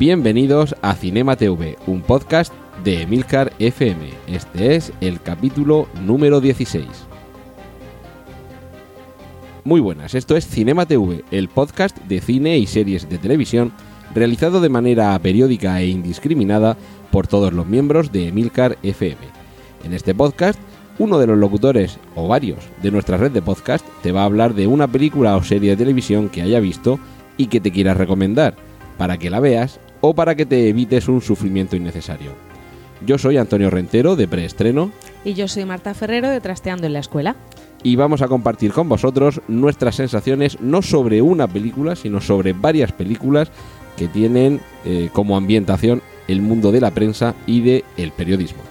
Bienvenidos a Cinema TV, un podcast de Emilcar FM. Este es el capítulo número 16. Muy buenas, esto es Cinema TV, el podcast de cine y series de televisión realizado de manera periódica e indiscriminada por todos los miembros de Emilcar FM. En este podcast, uno de los locutores, o varios, de nuestra red de podcast te va a hablar de una película o serie de televisión que haya visto y que te quieras recomendar, para que la veas o para que te evites un sufrimiento innecesario. Yo soy Antonio Rentero, de Preestreno, Y yo soy Marta Ferrero de Trasteando en la Escuela. y vamos a compartir con vosotros nuestras sensaciones no sobre una película, sino sobre varias películas que tienen eh, como ambientación el mundo de la prensa y del el periodismo.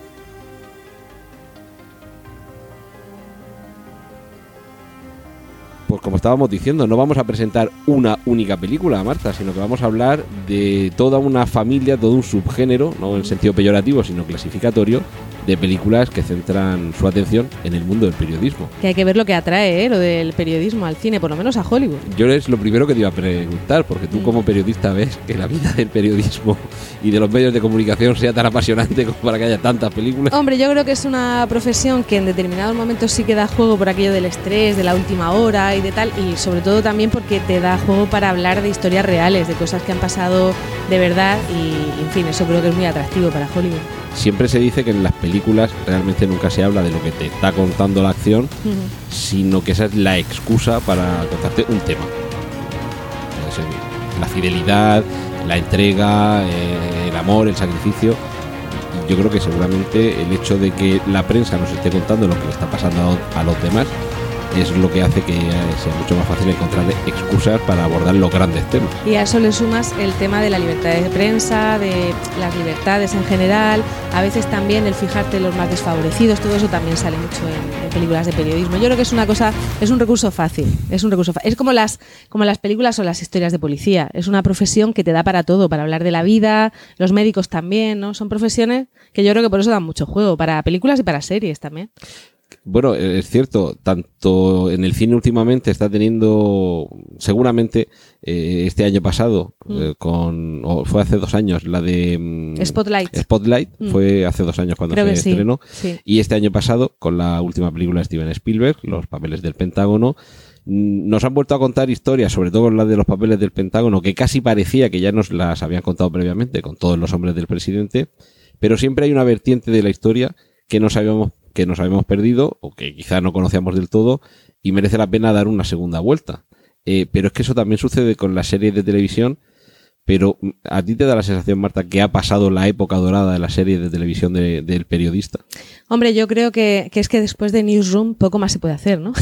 Pues como estábamos diciendo, no vamos a presentar una única película, Marta, sino que vamos a hablar de toda una familia, todo un subgénero, no en sentido peyorativo, sino clasificatorio, de películas que centran su atención en el mundo del periodismo. Que hay que ver lo que atrae ¿eh? lo del periodismo al cine, por lo menos a Hollywood. Yo es lo primero que te iba a preguntar, porque tú Mm. como periodista ves que la vida del periodismo y de los medios de comunicación sea tan apasionante como para que haya tantas películas. Hombre, yo creo que es una profesión que en determinados momentos sí que da juego por aquello del estrés, de la última hora y de tal, y sobre todo también porque te da juego para hablar de historias reales, de cosas que han pasado de verdad y, en fin, eso creo que es muy atractivo para Hollywood. Siempre se dice que en las películas realmente nunca se habla de lo que te está contando la acción, sino que esa es la excusa para contarte un tema. La fidelidad, la entrega, eh, el amor, el sacrificio. Yo creo que seguramente el hecho de que la prensa nos esté contando lo que le está pasando a los demás es lo que hace que sea mucho más fácil encontrar excusas para abordar los grandes temas. Y a eso le sumas el tema de la libertad de prensa, de las libertades en general, a veces también el fijarte en los más desfavorecidos, todo eso también sale mucho en, películas de periodismo. Yo creo que es una cosa, es un recurso fácil, es un recurso Es como las, como las películas o las historias de policía, es una profesión que te da para todo, para hablar de la vida, los médicos también, ¿no? Son profesiones que yo creo que por eso dan mucho juego, para películas y para series también. Bueno, eh, es cierto, tanto en el cine últimamente está teniendo, seguramente eh, este año pasado, eh, con, o fue hace dos años, la de mm, Spotlight. Spotlight, Mm. fue hace dos años cuando Creo se que sí, estrenó. sí. Y este año pasado, con la última película de Steven Spielberg, Los papeles del Pentágono, mm, nos han vuelto a contar historias, sobre todo la de los papeles del Pentágono, que casi parecía que ya nos las habían contado previamente con todos los hombres del presidente, pero siempre hay una vertiente de la historia que no sabíamos que nos habíamos perdido o que quizá no conocíamos del todo y merece la pena dar una segunda vuelta. Eh, pero es que eso también sucede con las series de televisión. Pero mm, a ti te da la sensación, Marta, que ha pasado la época dorada de la serie de televisión de- del periodista. Hombre, yo creo que, que es que después de Newsroom poco más se puede hacer, ¿no?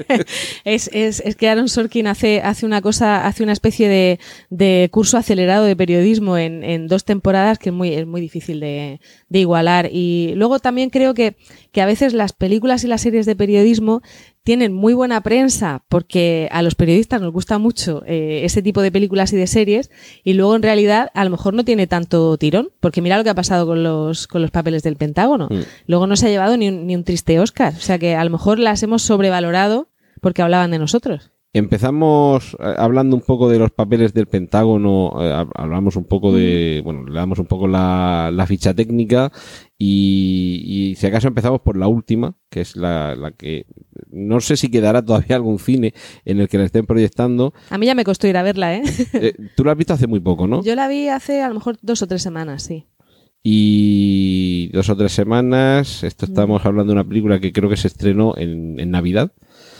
es, es, es que Aaron Sorkin hace, hace una cosa, hace una especie de, de curso acelerado de periodismo en, en dos temporadas que es muy, es muy difícil de, de igualar. Y luego también creo que, que a veces las películas y las series de periodismo tienen muy buena prensa porque a los periodistas nos gusta mucho eh, ese tipo de películas y de series y luego en realidad a lo mejor no tiene tanto tirón porque mira lo que ha pasado con los, con los papeles del Pentágono. Mm. Luego no se ha llevado ni un, ni un triste Oscar. O sea que a lo mejor las hemos sobrevalorado porque hablaban de nosotros. Empezamos eh, hablando un poco de los papeles del Pentágono, eh, hab- hablamos un poco de, bueno, le damos un poco la, la ficha técnica y, y si acaso empezamos por la última, que es la, la que no sé si quedará todavía algún cine en el que la estén proyectando. A mí ya me costó ir a verla, ¿eh? Eh, Tú la has visto hace muy poco, ¿no? Yo la vi hace a lo mejor dos o tres semanas, sí. Y dos o tres semanas, esto estamos hablando de una película que creo que se estrenó en, en Navidad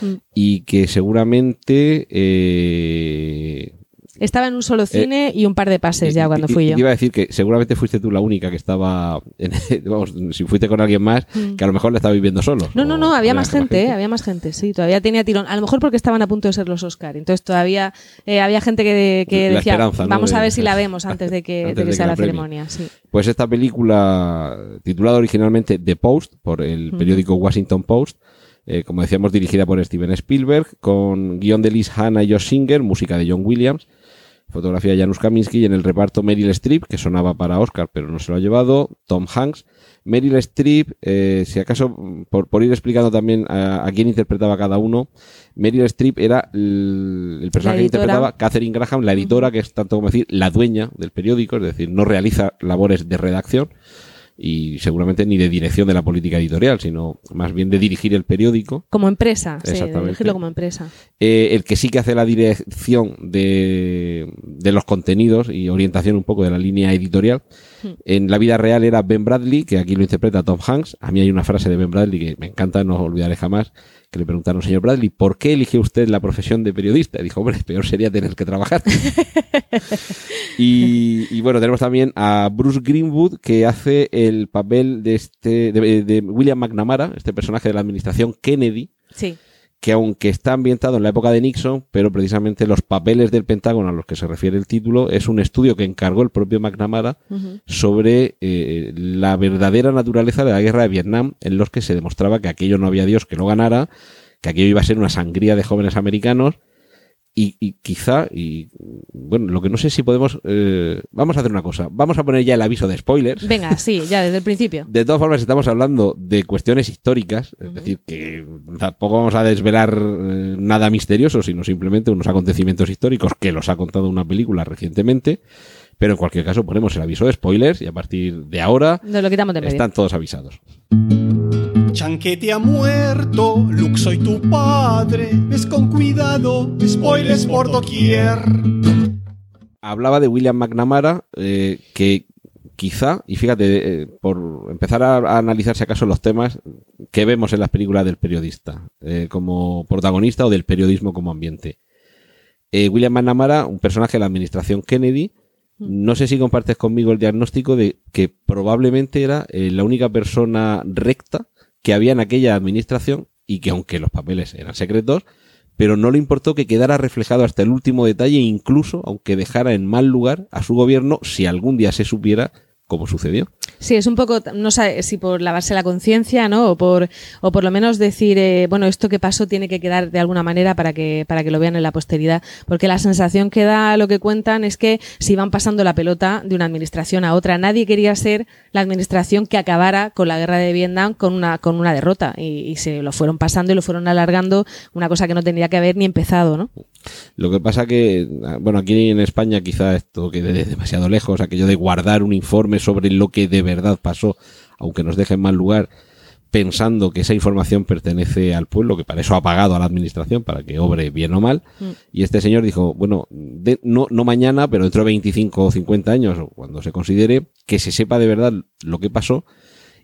Mm. y que seguramente eh, Estaba en un solo cine y un par de pases ya cuando fui yo. Iba a decir que seguramente fuiste tú la única que estaba. En, vamos, si fuiste con alguien más, que a lo mejor le estaba viviendo solo. Mm. No, no, no, había más gente, ¿eh? había más gente, sí, todavía tenía tirón. A lo mejor porque estaban a punto de ser los Oscar, entonces todavía eh, había gente que, que La decía, ¿no? vamos a ver si la vemos antes de que, antes de que de que sea la la ceremonia. Sí. Pues esta película, titulada originalmente The Post, por el periódico Washington Post, eh, como decíamos, dirigida por Steven Spielberg, con guion de Liz Hanna y Josh Singer, música de John Williams, fotografía de Janusz Kaminski y en el reparto Meryl Streep, que sonaba para Oscar, pero no se lo ha llevado, Tom Hanks. Meryl Streep, eh, si acaso, por, por ir explicando también a, a quién interpretaba cada uno, Meryl Streep era el, el personaje que interpretaba Catherine Graham, la editora, que es tanto como decir la dueña del periódico, es decir, no realiza labores de redacción y seguramente ni de dirección de la política editorial, sino más bien de dirigir el periódico. Como empresa, sí, de dirigirlo como empresa. Eh, el que sí que hace la dirección de, de los contenidos y orientación un poco de la línea editorial. En la vida real era Ben Bradley, que aquí lo interpreta Tom Hanks. A mí hay una frase de Ben Bradley que me encanta, no olvidaré jamás, que le preguntaron, señor Bradley, ¿por qué eligió usted la profesión de periodista? Y dijo, hombre, peor sería tener que trabajar. y, y bueno, tenemos también a Bruce Greenwood, que hace el papel de este de, de William McNamara, este personaje de la administración Kennedy, Sí. Que aunque está ambientado en la época de Nixon, pero precisamente los papeles del Pentágono a los que se refiere el título es un estudio que encargó el propio McNamara sobre eh, la verdadera naturaleza de la guerra de Vietnam, en los que se demostraba que aquello no había Dios que lo ganara, que aquello iba a ser una sangría de jóvenes americanos. Y, y quizá, y bueno, lo que no sé si podemos. eh, vamos a hacer una cosa. Vamos a poner ya el aviso de spoilers. Venga, sí, ya desde el principio. De todas formas, estamos hablando de cuestiones históricas, es decir, que tampoco vamos a desvelar eh, nada misterioso, sino simplemente unos acontecimientos históricos que los ha contado una película recientemente. Pero en cualquier caso, ponemos el aviso de spoilers y a partir de ahora Nos lo quitamos de medio. están todos avisados. Chanquete ha muerto, Luke soy tu padre. Ves con cuidado, spoilers por doquier. Hablaba de William McNamara, eh, que quizá, y fíjate, eh, por empezar a, a analizar si acaso los temas que vemos en las películas del periodista, eh, como protagonista o del periodismo como ambiente. Eh, William McNamara, un personaje de la administración Kennedy, no sé si compartes conmigo el diagnóstico de que probablemente era eh, la única persona recta que había en aquella administración y que aunque los papeles eran secretos, pero no le importó que quedara reflejado hasta el último detalle, incluso aunque dejara en mal lugar a su gobierno si algún día se supiera cómo sucedió. Sí, es un poco, no sé si por lavarse la conciencia, ¿no? O por, o por lo menos decir, eh, bueno, esto que pasó tiene que quedar de alguna manera para que, para que lo vean en la posteridad. Porque la sensación que da lo que cuentan es que si van pasando la pelota de una administración a otra, nadie quería ser la administración que acabara con la guerra de Vietnam con una, con una derrota. Y, y se lo fueron pasando y lo fueron alargando, una cosa que no tendría que haber ni empezado, ¿no? Lo que pasa que, bueno, aquí en España quizá esto quede demasiado lejos, aquello de guardar un informe sobre lo que de verdad pasó, aunque nos deje en mal lugar, pensando que esa información pertenece al pueblo, que para eso ha pagado a la administración, para que obre bien o mal. Y este señor dijo, bueno, de- no, no mañana, pero dentro de 25 o 50 años, cuando se considere, que se sepa de verdad lo que pasó.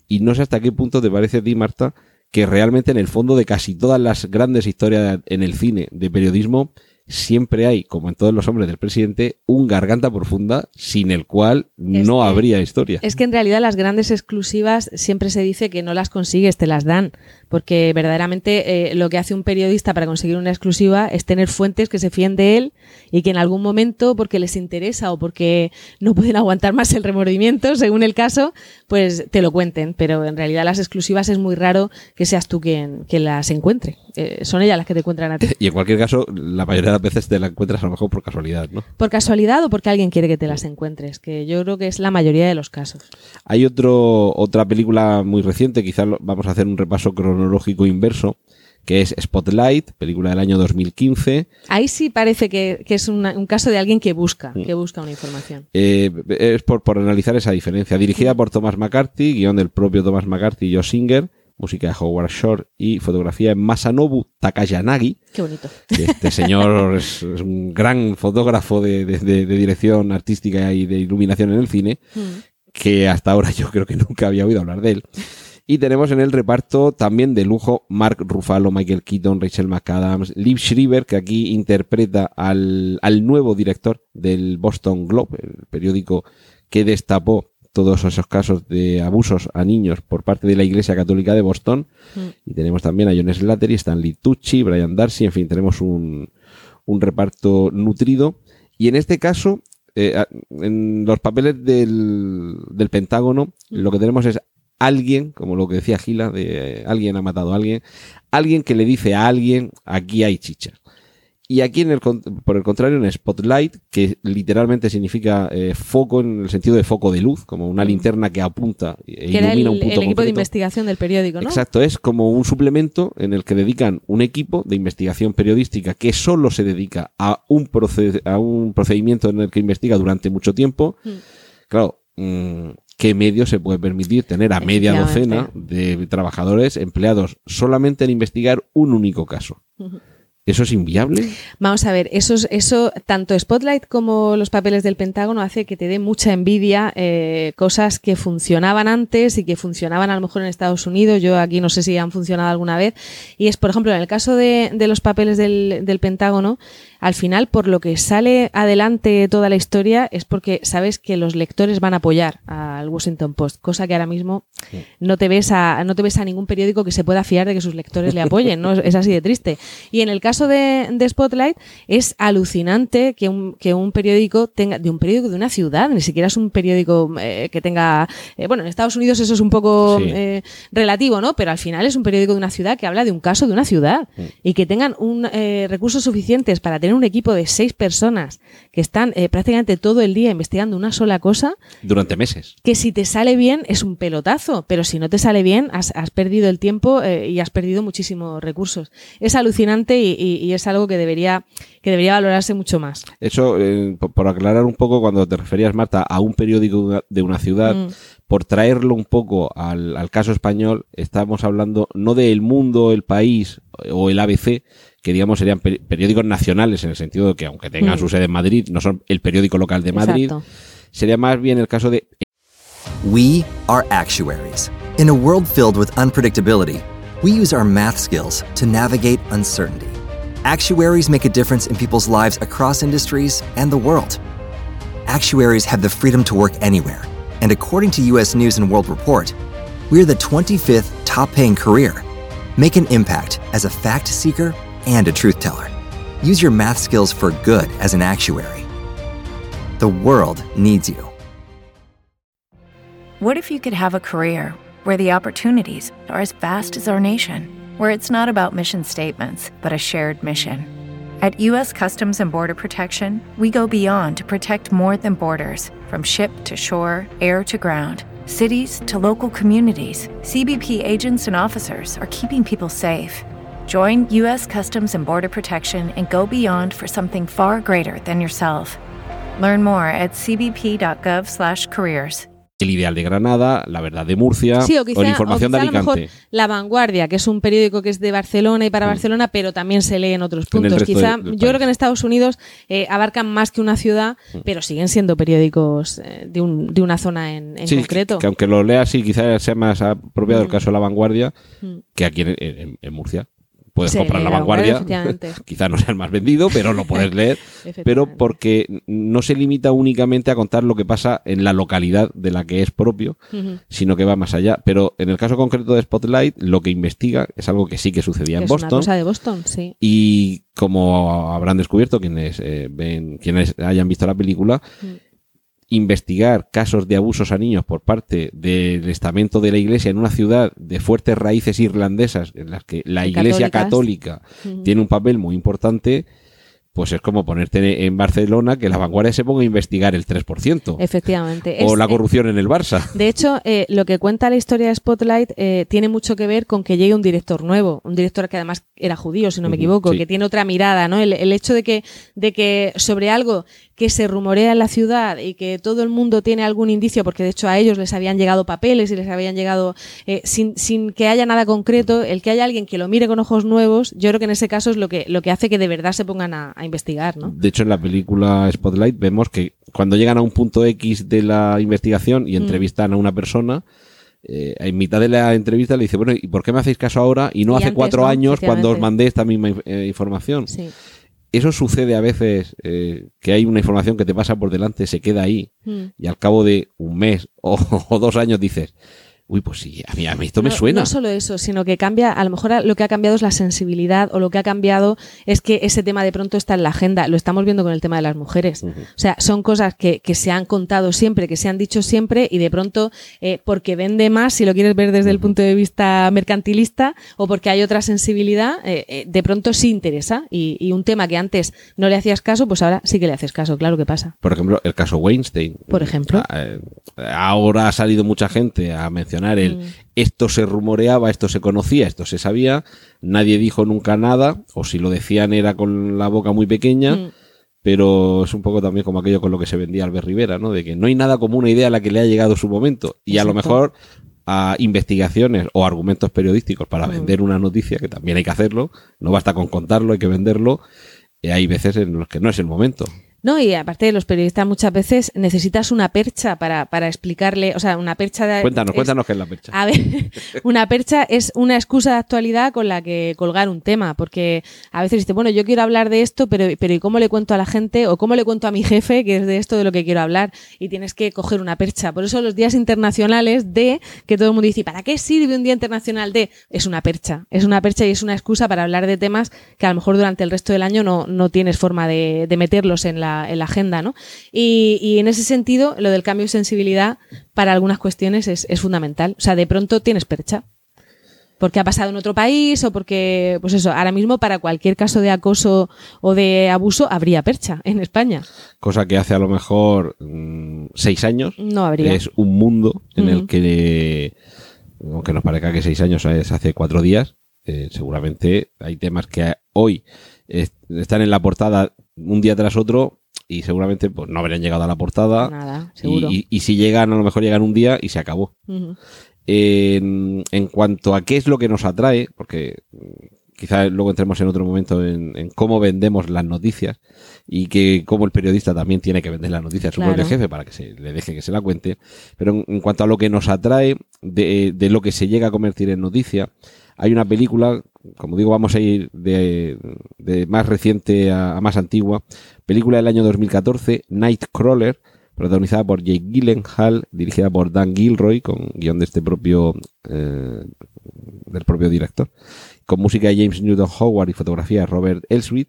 Y no sé hasta qué punto te parece a ti, Marta, que realmente en el fondo de casi todas las grandes historias en el cine de periodismo, siempre hay, como en todos los hombres del presidente, un garganta profunda sin el cual no que- habría historia. Es que en realidad las grandes exclusivas siempre se dice que no las consigues, te las dan. Porque verdaderamente eh, lo que hace un periodista para conseguir una exclusiva es tener fuentes que se fíen de él y que en algún momento, porque les interesa o porque no pueden aguantar más el remordimiento, según el caso, pues te lo cuenten. Pero en realidad las exclusivas es muy raro que seas tú quien, quien las encuentre. Eh, son ellas las que te encuentran a ti. Y en cualquier caso, la mayoría las veces te la encuentras a lo mejor por casualidad, ¿no? Por casualidad o porque alguien quiere que te las encuentres, que yo creo que es la mayoría de los casos. Hay otro, otra película muy reciente, quizás vamos a hacer un repaso cronológico inverso, que es Spotlight, película del año 2015. Ahí sí parece que, que es una- un caso de alguien que busca, que busca una información. Eh, es por, por analizar esa diferencia. Dirigida por Thomas McCarthy, guion del propio Thomas McCarthy y Joe Singer, música de Howard Shore y fotografía de Masanobu Takayanagi. Qué bonito. Este señor es, es un gran fotógrafo de, de- de- de dirección artística y de iluminación en el cine, que hasta ahora yo creo que nunca había oído hablar de él. Y tenemos en el reparto también de lujo Mark Ruffalo, Michael Keaton, Rachel McAdams, Liv Schreiber, que aquí interpreta al, al nuevo director del Boston Globe, el periódico que destapó todos esos casos de abusos a niños por parte de la Iglesia Católica de Boston. Mm. Y tenemos también a John Slattery, Stanley Tucci, Brian Darcy, en fin, tenemos un, un reparto nutrido. Y en este caso, eh, en los papeles del, del Pentágono, lo que tenemos es alguien, como lo que decía Gila, de eh, alguien ha matado a alguien, alguien que le dice a alguien, aquí hay chicha. Y aquí, en el, por el contrario, en Spotlight, que literalmente significa eh, foco en el sentido de foco de luz, como una Mm. linterna que apunta e Que era el, ilumina un punto el equipo de investigación del periódico, ¿no? Exacto, es como un suplemento en el que dedican un equipo de investigación periodística que solo se dedica a un, a un procedimiento en el que investiga durante mucho tiempo. Mm. Claro, mm, ¿qué medio se puede permitir tener a media docena de trabajadores empleados solamente en investigar un único caso? ¿Eso es inviable? Vamos a ver, eso, es- eso tanto Spotlight como los papeles del Pentágono hace que te dé mucha envidia eh, cosas que funcionaban antes y que funcionaban a lo mejor en Estados Unidos. Yo aquí no sé si han funcionado alguna vez. Y es, por ejemplo, en el caso de, los papeles del Pentágono, al final, por lo que sale adelante toda la historia, es porque sabes que los lectores van a apoyar al Washington Post, cosa que ahora mismo no te ves a, no te ves a ningún periódico que se pueda fiar de que sus lectores le apoyen, ¿no? Es así de triste. Y en el caso de, de Spotlight, es alucinante que un, que un periódico tenga, de un periódico de una ciudad, ni siquiera es un periódico eh, que tenga, eh, bueno, en Estados Unidos eso es un poco Sí. eh, relativo, ¿no? Pero al final es un periódico de una ciudad que habla de un caso de una ciudad y que tengan un, eh, recursos suficientes para tener un equipo de seis personas que están eh, prácticamente todo el día investigando una sola cosa, Durante meses. que si te sale bien es un pelotazo, pero si no te sale bien has, has perdido el tiempo eh, y has perdido muchísimos recursos. Es alucinante y, y- y es algo que debería, que debería valorarse mucho más. Eso, eh, por, por aclarar un poco, cuando te referías, Marta, a un periódico de una, ciudad, Mm. por traerlo un poco al, al caso español, estamos hablando no de El Mundo, El País o el ABC, que digamos serían peri- periódicos nacionales en el sentido de que aunque tengan Mm. su sede en Madrid, no son el periódico local de Madrid. Exacto. Sería más bien el caso de We are actuaries. In a world filled with unpredictability, we use our math skills to navigate uncertainty. Actuaries make a difference in people's lives across industries and the world. Actuaries have the freedom to work anywhere, and according to US News and World Report, we're the 25th top paying career. Make an impact as a fact seeker and a truth teller. Use your math skills for good as an actuary. The world needs you. What if you could have a career where the opportunities are as vast as our nation, where it's not about mission statements, but a shared mission? At U.S. Customs and Border Protection, we go beyond to protect more than borders from ship to shore, air to ground, cities to local communities. CBP agents and officers are keeping people safe. Join U.S. Customs and Border Protection and go beyond for something far greater than yourself. Learn more at cbp.gov/careers. El Ideal de Granada, La Verdad de Murcia Sí, o o, quizá, la Información o de quizá a lo mejor Alicante. La Vanguardia, que es un periódico que es de Barcelona y para Mm. Barcelona, pero también se lee en otros En el puntos. resto Quizá, de- yo creo que en. Estados Unidos eh, abarcan más que una ciudad, Mm. pero siguen siendo periódicos eh, de, un- de una zona en, en Sí, concreto. que aunque lo leas sí quizás sea más apropiado el Mm. caso de La Vanguardia Mm. que aquí en, en- en Murcia. Puedes Sí, comprar La Vanguardia, Vanguardia, efectivamente. quizá no sea el más vendido, pero lo puedes leer. pero porque no se limita únicamente a contar lo que pasa en la localidad de la que es propio, sino que va más allá. Pero en el caso concreto de Spotlight, lo que investiga es algo que sí que sucedía Que en es una Boston. cosa de Boston, sí. Y como habrán descubierto quienes eh, ven, quienes hayan visto la película. Investigar casos de abusos a niños por parte del estamento de la iglesia en una ciudad de fuertes raíces irlandesas en las que la iglesia católicas. católica tiene un papel muy importante, pues es como ponerte en Barcelona que la vanguardia se ponga a investigar el 3%. Efectivamente. O Es- la corrupción en el Barça. De hecho, eh, lo que cuenta la historia de Spotlight eh, tiene mucho que ver con que llegue un director nuevo, un director que además era judío, si no me equivoco, sí. que tiene otra mirada, ¿no? El, el hecho de que, de que sobre algo que se rumorea en la ciudad y que todo el mundo tiene algún indicio, porque de hecho a ellos les habían llegado papeles y les habían llegado eh, sin, sin que haya nada concreto, el que haya alguien que lo mire con ojos nuevos, yo creo que en ese caso es lo que, lo que hace que de verdad se pongan a, a investigar, ¿no? De hecho, en la película Spotlight vemos que cuando llegan a un punto X de la investigación Mm. y entrevistan a una persona, eh, en mitad de la entrevista le dice, bueno, ¿y por qué me hacéis caso ahora y no Y hace antes cuatro no, años cuando os mandé esta misma eh, información? Sí. Eso sucede a veces, eh, que hay una información que te pasa por delante, se queda ahí, Mm. y al cabo de un mes o, o dos años dices, uy, pues sí, a mí, a mí esto me no, suena. No solo eso, sino que cambia, a lo mejor lo que ha cambiado es la sensibilidad o lo que ha cambiado es que ese tema de pronto está en la agenda. Lo estamos viendo con el tema de las mujeres. O sea, son cosas que, que se han contado siempre, que se han dicho siempre y de pronto, eh, porque vende más, si lo quieres ver desde el punto de vista mercantilista, o porque hay otra sensibilidad, eh, eh, de pronto sí interesa. Y, y un tema que antes no le hacías caso, pues ahora sí que le haces caso, claro que pasa. Por ejemplo, el caso Weinstein. Por ejemplo. Ahora ha salido mucha gente a mencionar el Mm. esto se rumoreaba, esto se conocía, esto se sabía, nadie dijo nunca nada, o si lo decían era con la boca muy pequeña, Mm. pero es un poco también como aquello con lo que se vendía Albert Rivera, ¿no? De que no hay nada como una idea a la que le ha llegado su momento. Y a lo mejor a investigaciones o argumentos periodísticos para Mm. vender una noticia, que también hay que hacerlo, no basta con contarlo, hay que venderlo, y hay veces en los que no es el momento. No, y aparte de los periodistas muchas veces necesitas una percha para, para explicarle, o sea, una percha de... Cuéntanos, es- cuéntanos qué es la percha. A ver, una percha es una excusa de actualidad con la que colgar un tema, porque a veces dices, bueno, yo quiero hablar de esto, pero, pero ¿y cómo le cuento a la gente o cómo le cuento a mi jefe que es de esto de lo que quiero hablar? Y tienes que coger una percha. Por eso los días internacionales de, que todo el mundo dice, ¿para qué sirve un día internacional de? Es una percha, es una percha y es una excusa para hablar de temas que a lo mejor durante el resto del año no, no tienes forma de, de meterlos en la, en la agenda, ¿no? Y, y en ese sentido, lo del cambio de sensibilidad para algunas cuestiones es, es fundamental. O sea, de pronto tienes percha. Porque ha pasado en otro país o porque, pues eso, ahora mismo para cualquier caso de acoso o de abuso habría percha en España. Cosa que hace a lo mejor mm, seis años No habría. es un mundo en el que, aunque nos parezca que seis años es hace cuatro días, eh, seguramente hay temas que hoy est- están en la portada un día tras otro y seguramente pues, no habrían llegado a la portada. Nada, seguro. Y, y- y si llegan, a lo mejor llegan un día y se acabó. En, en cuanto a qué es lo que nos atrae, porque mm, quizá luego entremos en otro momento en, en cómo vendemos las noticias y que cómo el periodista también tiene que vender las noticias a su Claro. propio jefe para que se le deje que se la cuente. Pero en, en cuanto a lo que nos atrae de, de lo que se llega a convertir en noticia, hay una película, como digo, vamos a ir de, más reciente a, a más antigua, película del año 2014, Nightcrawler, protagonizada por Jake Gyllenhaal, dirigida por Dan Gilroy, con guion de este propio, eh, del propio director, con música de James Newton Howard y fotografía de Robert Elswit.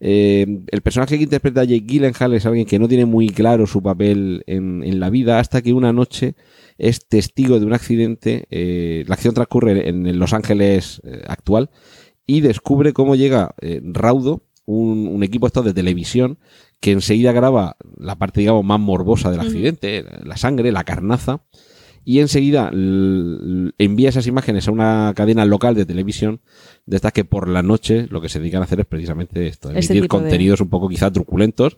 Eh, el personaje que interpreta Jake Gyllenhaal es alguien que no tiene muy claro su papel en, en la vida hasta que una noche es testigo de un accidente. eh, la acción transcurre en Los Ángeles eh, actual y descubre cómo llega eh, Raudo, un, un equipo esto de televisión, que enseguida graba la parte, digamos, más morbosa del accidente, la sangre, la carnaza, y enseguida envía esas imágenes a una cadena local de televisión de estas que por la noche lo que se dedican a hacer es precisamente esto, Este emitir de- contenidos un poco quizá truculentos.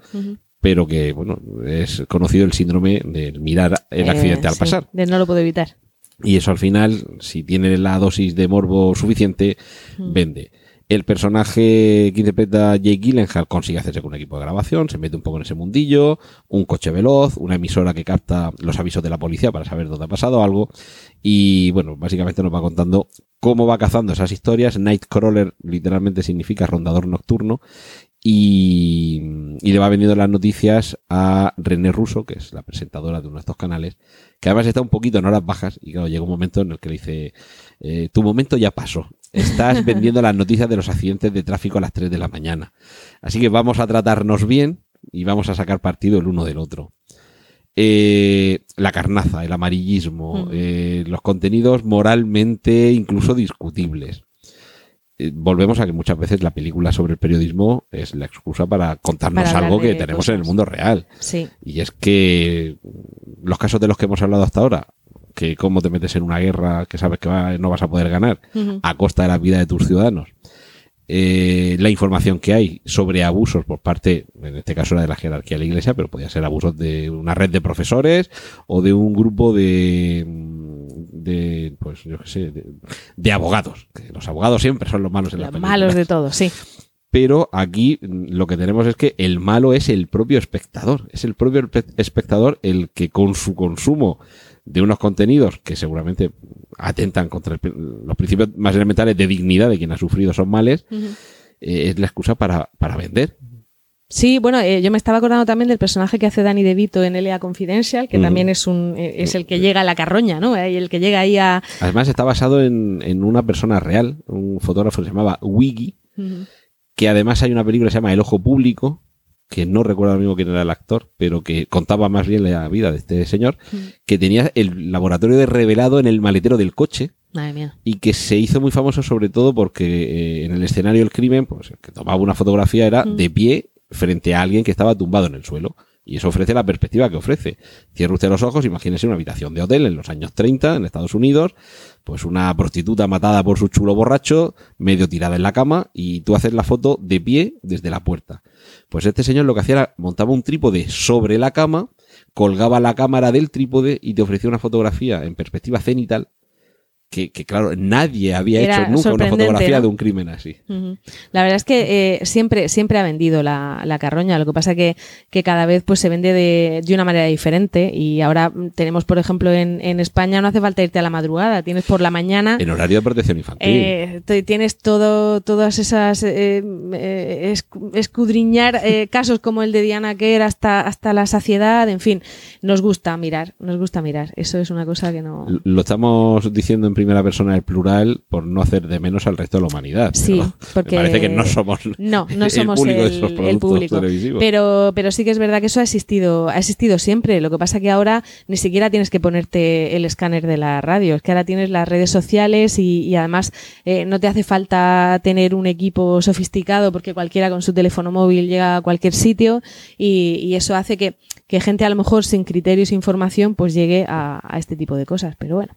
Pero que, bueno, es conocido el síndrome de mirar el Eh, accidente al sí, pasar. de no lo puedo evitar. Y eso al final, si tiene la dosis de morbo suficiente, Mm. vende. El personaje que interpreta Jake Gyllenhaal consigue hacerse con un equipo de grabación, se mete un poco en ese mundillo, un coche veloz, una emisora que capta los avisos de la policía para saber dónde ha pasado algo. Y bueno, básicamente nos va contando cómo va cazando esas historias. Nightcrawler literalmente significa rondador nocturno. Y, y le va vendiendo las noticias a René Russo, que es la presentadora de uno de estos canales, que además está un poquito en horas bajas y claro, llega un momento en el que le dice, eh, tu momento ya pasó, estás vendiendo las noticias de los accidentes de tráfico a las 3 de la mañana. Así que vamos a tratarnos bien y vamos a sacar partido el uno del otro. Eh, la carnaza, el amarillismo, Ujú. eh, los contenidos moralmente incluso discutibles. Eh, volvemos a que muchas veces la película sobre el periodismo es la excusa para contarnos Para algo que tenemos en el mundo real. Sí. Y es que los casos de los que hemos hablado hasta ahora, que cómo te metes en una guerra que sabes que va- no vas a poder ganar a costa de la vida de tus ciudadanos, eh, la información que hay sobre abusos por parte, en este caso era de la jerarquía de la iglesia, pero podía ser abusos de una red de profesores o de un grupo de, de pues yo qué sé, de, de abogados. Que los abogados siempre son los malos en la Los malos de todo, sí. pero aquí mm, lo que tenemos es que el malo es el propio espectador. Es el propio espe- espectador el que con su consumo de unos contenidos que seguramente atentan contra el- los principios más elementales de dignidad de quien ha sufrido esos males, eh, es la excusa para, para vender. Sí, bueno, eh, yo me estaba acordando también del personaje que hace Danny DeVito en L.A. Confidential, que también es un eh, es el que llega a la carroña, ¿no? El que llega ahí a... Además está basado en, en una persona real, un fotógrafo que se llamaba Wiggy, que además hay una película que se llama El Ojo Público, que no recuerdo ahora mismo quién era el actor, pero que contaba más bien la vida de este señor, que tenía el laboratorio de revelado en el maletero del coche Madre mía. y que se hizo muy famoso sobre todo porque eh, en el escenario del crimen, pues el que tomaba una fotografía era de pie frente a alguien que estaba tumbado en el suelo. Y eso ofrece la perspectiva que ofrece. Cierre usted los ojos, imagínese una habitación de hotel en los años 30 en Estados Unidos, pues una prostituta matada por su chulo borracho, medio tirada en la cama, y tú haces la foto de pie desde la puerta. Pues este señor lo que hacía era montaba un trípode sobre la cama, colgaba la cámara del trípode y te ofrecía una fotografía en perspectiva cenital que, que, claro, nadie había Era hecho nunca una fotografía ¿no? de un crimen así. La verdad es que eh, siempre, siempre ha vendido la, la carroña, lo que pasa que, que cada vez pues se vende de, de una manera diferente y ahora mm, tenemos, por ejemplo, en, en España no hace falta irte a la madrugada, tienes por la mañana... En horario de protección infantil. Eh, tienes todo, todas esas eh, escu- escudriñar casos como el de Diana Kerr hasta, hasta la saciedad, en fin, nos gusta mirar, nos gusta mirar. Eso es una cosa que no. Lo estamos diciendo en primera persona del plural por no hacer de menos al resto de la humanidad. Sí, porque me parece que no somos, no, no el somos público de el, esos el productos público. televisivos. Pero, pero sí que es verdad que eso ha existido, ha existido siempre. Lo que pasa que ahora ni siquiera tienes que ponerte el escáner de la radio. Es que ahora tienes las redes sociales y, y además eh, no te hace falta tener un equipo sofisticado porque cualquiera con su teléfono móvil llega a cualquier sitio y, y eso hace que, que gente a lo mejor sin criterios e información pues llegue a, a este tipo de cosas. Pero bueno,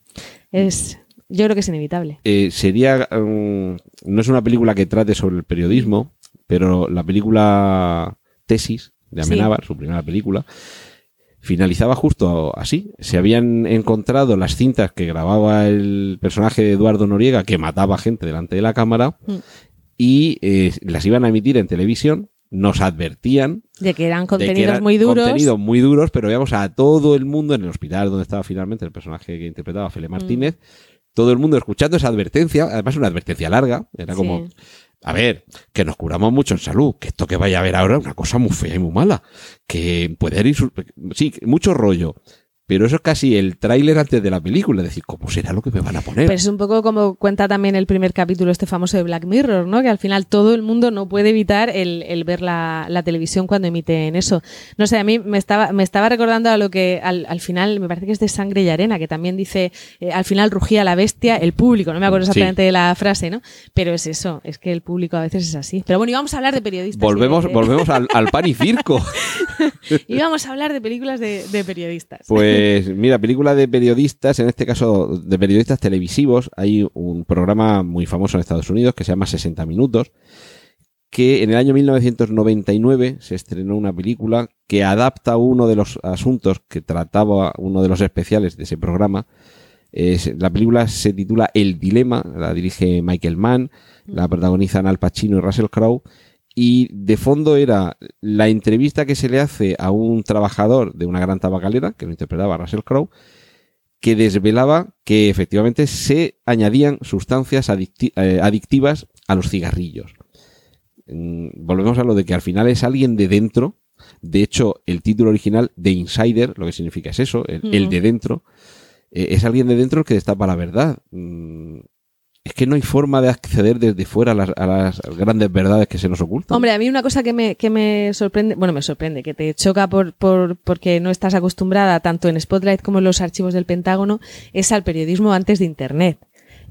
es, yo creo que es inevitable. Eh, sería. mm, no es una película que trate sobre el periodismo, pero la película Tesis de Sí. Amenábar, su primera película, finalizaba justo así. Se habían encontrado las cintas que grababa el personaje de Eduardo Noriega, que mataba gente delante de la cámara, Mm. y eh, las iban a emitir en televisión. Nos advertían De que eran que contenidos eran muy duros. Contenidos muy duros, pero veamos a todo el mundo en el hospital donde estaba finalmente el personaje que interpretaba Fele Mm. Todo el mundo escuchando esa advertencia, además una advertencia larga, era como, Sí. a ver, que nos curamos mucho en salud, que esto que vaya a haber ahora es una cosa muy fea y muy mala, que puede ir, sí, mucho rollo, pero eso es casi el tráiler antes de la película, es decir, ¿cómo será lo que me van a poner? Pero es un poco como cuenta también el primer capítulo este famoso de Black Mirror, ¿no? Que al final todo el mundo no puede evitar el, el ver la, la televisión cuando emiten eso. No sé, a mí me estaba, me estaba recordando a lo que al, al final, me parece que es de Sangre y Arena, que también dice, eh, al final rugía la bestia, el público, no me acuerdo Sí. exactamente de la frase, ¿no? Pero es eso, es que el público a veces es así. Pero bueno, íbamos a hablar de periodistas. volvemos, de- volvemos al, al pan y circo. íbamos a hablar de películas de, de periodistas. Pues mira, película de periodistas, en este caso de periodistas televisivos, hay un programa muy famoso en Estados Unidos que se llama 60 Minutos, que en el año 1999 se estrenó una película que adapta uno de los asuntos que trataba uno de los especiales de ese programa. La película se titula El Dilema, la dirige Michael Mann, la protagonizan Al Pacino y Russell Crowe. Y de fondo era la entrevista que se le hace a un trabajador de una gran tabacalera, que lo interpretaba Russell Crowe, que desvelaba que efectivamente se añadían sustancias adicti- eh, adictivas a los cigarrillos. Mm, Volvemos a lo de que al final es alguien de dentro. De hecho, el título original de Insider, lo que significa es eso, el, el de dentro, eh, es alguien de dentro el que destapa la verdad. Es que no hay forma de acceder desde fuera a las, a las grandes verdades que se nos ocultan. Hombre, a mí una cosa que me, que me sorprende, bueno, me sorprende, que te choca por, por, porque no estás acostumbrada tanto en Spotlight como en los archivos del Pentágono, es al periodismo antes de Internet.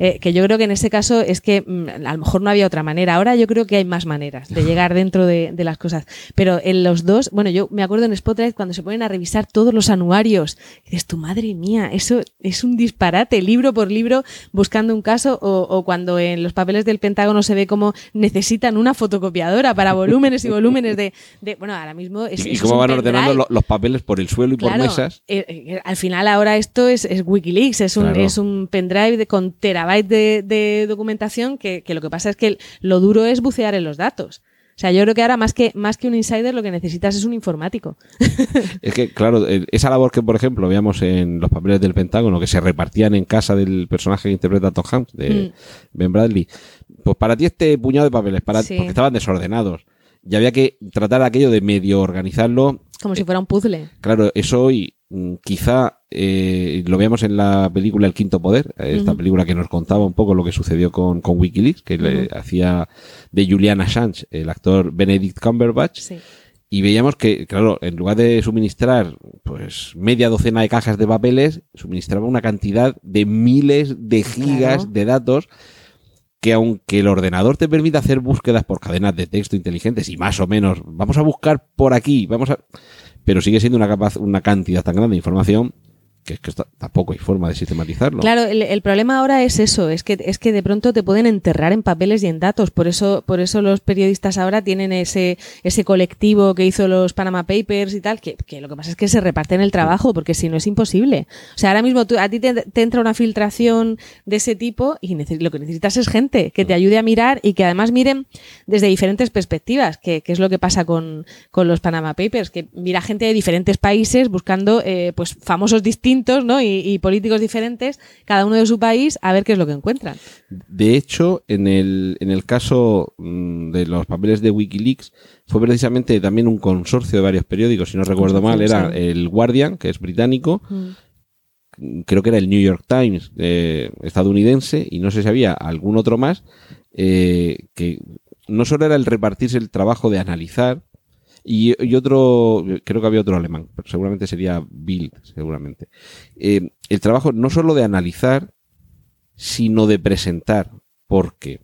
Eh, que yo creo que en ese caso es que mm, a lo mejor no había otra manera. Ahora yo creo que hay más maneras de llegar dentro de, de las cosas. Pero en los dos, bueno, yo me acuerdo en Spotlight cuando se ponen a revisar todos los anuarios. Dices, tu madre mía, eso es un disparate, libro por libro, buscando un caso. O, o cuando en los papeles del Pentágono se ve cómo necesitan una fotocopiadora para volúmenes y volúmenes de. de- bueno, ahora mismo. Es, y, cómo es un van ordenando los papeles por el suelo y por mesas. eh, eh, al final ahora esto es, es Wikileaks, es un, Claro. es un pendrive de, con terabytes de, de documentación que, que lo que pasa es que lo duro es bucear en los datos. O sea, yo creo que ahora más que, más que un insider lo que necesitas es un informático. Es que, claro, el- esa labor que, por ejemplo, veíamos en los papeles del Pentágono, que se repartían en casa del personaje que interpreta Tom Hanks, de Ben Bradley, pues para ti este puñado de papeles, para, Sí. porque estaban desordenados. Y había que tratar aquello de medio organizarlo. Como si fuera un puzzle. Claro, eso mm, quizá eh, lo veamos en la película El Quinto Poder, eh, esta película que nos contaba un poco lo que sucedió con, con Wikileaks, que le hacía de Julian Assange el actor Benedict Cumberbatch. Sí. Y veíamos que, claro, en lugar de suministrar pues media docena de cajas de papeles, suministraba una cantidad de miles de gigas Claro. de datos que aunque el ordenador te permita hacer búsquedas por cadenas de texto inteligentes y más o menos, vamos a buscar por aquí, vamos a... Pero sigue siendo una, capaz, una cantidad tan grande de información que es que está- tampoco hay forma de sistematizarlo. Claro, el, el problema ahora es eso, es que, es que de pronto te pueden enterrar en papeles y en datos. Por eso, por eso los periodistas ahora tienen ese, ese colectivo que hizo los Panama Papers y tal, que, que lo que pasa es que se reparten el trabajo, porque si no es imposible. O sea, ahora mismo tú- a ti te, te entra una filtración de ese tipo y lo que necesitas es gente que te ayude a mirar y que además miren desde diferentes perspectivas, que, que es lo que pasa con, con los Panama Papers, que mira gente de diferentes países buscando eh, pues famosos distintos ¿no? y, y políticos diferentes, cada uno de su país, a ver qué es lo que encuentran. De hecho, en el, en el caso mm, de los papeles de Wikileaks, fue precisamente también un consorcio de varios periódicos, si no recuerdo mal, era el Guardian, que es británico, creo que era el New York Times eh, estadounidense, y no sé si había algún otro más, eh, que no solo era el repartirse el trabajo de analizar, y, otro, creo que había otro alemán, pero seguramente sería Bild, seguramente. Eh, el trabajo no solo de analizar, sino de presentar, porque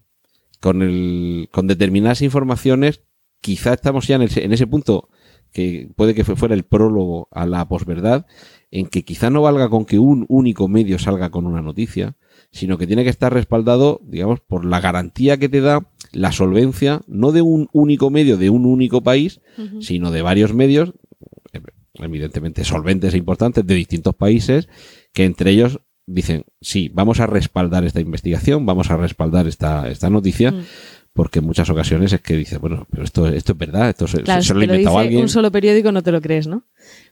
con, el, con determinadas informaciones, quizá estamos ya en ese, en ese punto que puede que fue- fuera el prólogo a la posverdad, en que quizá no valga con que un único medio salga con una noticia, sino que tiene que estar respaldado, digamos, por la garantía que te da la solvencia, no de un único medio de un único país, sino de varios medios, eh, evidentemente solventes e importantes, de distintos países, que entre ellos dicen, sí, vamos a respaldar esta investigación, vamos a respaldar esta, esta noticia, Mm. Porque en muchas ocasiones es que dice, bueno, pero esto, esto es verdad, esto se, Claro, se si lo ha inventado alguien. un solo periódico no te lo crees, ¿no?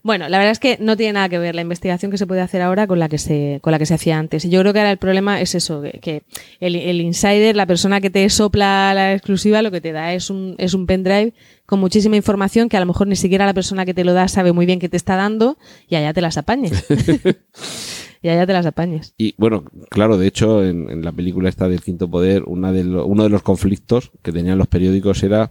Bueno, la verdad es que no tiene nada que ver la investigación que se puede hacer ahora con la que se, con la que se hacía antes. Y yo creo que ahora el problema es eso, que, que el, el insider, la persona que te sopla la exclusiva, lo que te da es un, es un pendrive con muchísima información que a lo mejor ni siquiera la persona que te lo da sabe muy bien qué te está dando y allá te las apañes. y allá te las apañes. Y bueno, claro, de hecho, en, en la película esta del Quinto Poder, una de lo- uno de los conflictos que tenían los periódicos era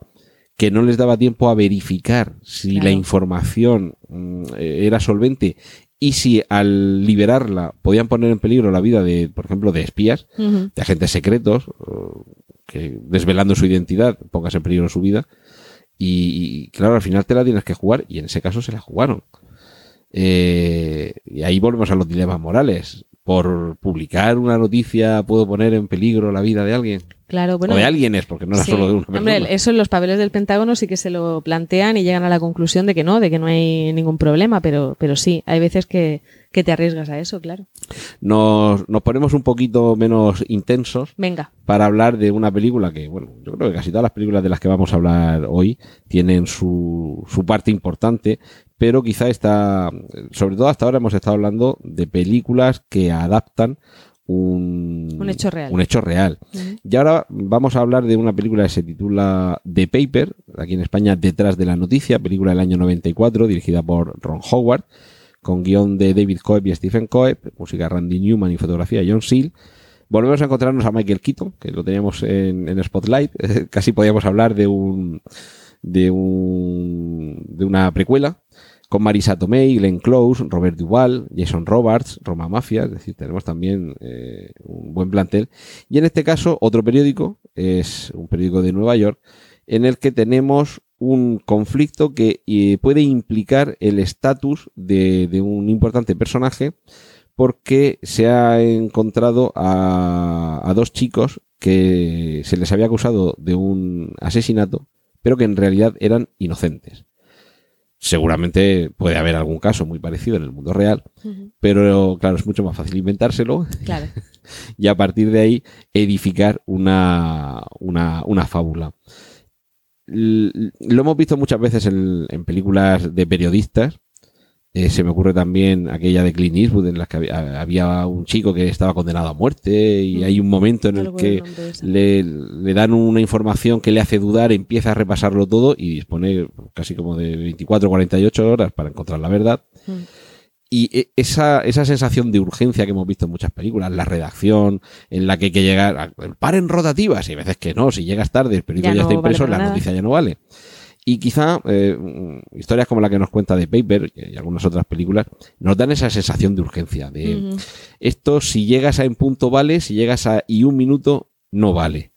que no les daba tiempo a verificar si Claro. la información mm, eh, era solvente y si al liberarla podían poner en peligro la vida de, por ejemplo, de espías, de agentes secretos, que desvelando su identidad pongas en peligro su vida. Y, y, claro, al final te la tienes que jugar y en ese caso se la jugaron. Eh, y ahí volvemos a los dilemas morales. Por publicar una noticia puedo poner en peligro la vida de alguien. Claro, bueno. o de alguien es, porque no era Sí. solo de una persona. Hombre, eso en los papeles del Pentágono sí que se lo plantean y llegan a la conclusión de que no, de que no hay ningún problema, pero, pero sí, hay veces que, que te arriesgas a eso, claro. nos, nos ponemos un poquito menos intensos Venga. para hablar de una película que, bueno, yo creo que casi todas las películas de las que vamos a hablar hoy tienen su, su parte importante, pero quizá está, sobre todo hasta ahora hemos estado hablando de películas que adaptan un, Un hecho real. Un hecho real. Y ahora vamos a hablar de una película que se titula The Paper, aquí en España Detrás de la Noticia, película del año 94, dirigida por Ron Howard, con guion de David Coeb y Stephen Coeb, música Randy Newman y fotografía John Seal. Volvemos a encontrarnos a Michael Keaton, que lo teníamos en, en Spotlight. Casi podíamos hablar de un de un de una precuela con Marisa Tomei, Glenn Close, Robert Duvall, Jason Roberts, Roma Mafia, es decir, tenemos también eh, un buen plantel. Y en este caso, otro periódico, es un periódico de Nueva York, en el que tenemos un conflicto que eh, puede implicar el estatus de, de un importante personaje porque se ha encontrado a, a dos chicos que se les había acusado de un asesinato, pero que en realidad eran inocentes. Seguramente puede haber algún caso muy parecido en el mundo real, pero claro, es mucho más fácil inventárselo Claro. y a partir de ahí edificar una, una, una fábula. l- lo hemos visto muchas veces en, en películas de periodistas. Eh, se me ocurre también aquella de Clint Eastwood en la que había, había un chico que estaba condenado a muerte y Mm. hay un momento en el que le, le dan una información que le hace dudar, empieza a repasarlo todo y dispone casi como de 24 o 48 horas para encontrar la verdad. Mm. Y e- esa, esa sensación de urgencia que hemos visto en muchas películas, la redacción, en la que hay que llegar, a- paren rotativas, y a veces que no, si llegas tarde, el periódico Ya ya, está no vale impreso, la nada. noticia ya no vale. Y quizá eh, mm, historias como la que nos cuenta de Paper y algunas otras películas nos dan esa sensación de urgencia, de esto si llegas a en punto vale, si llegas a y un minuto no vale.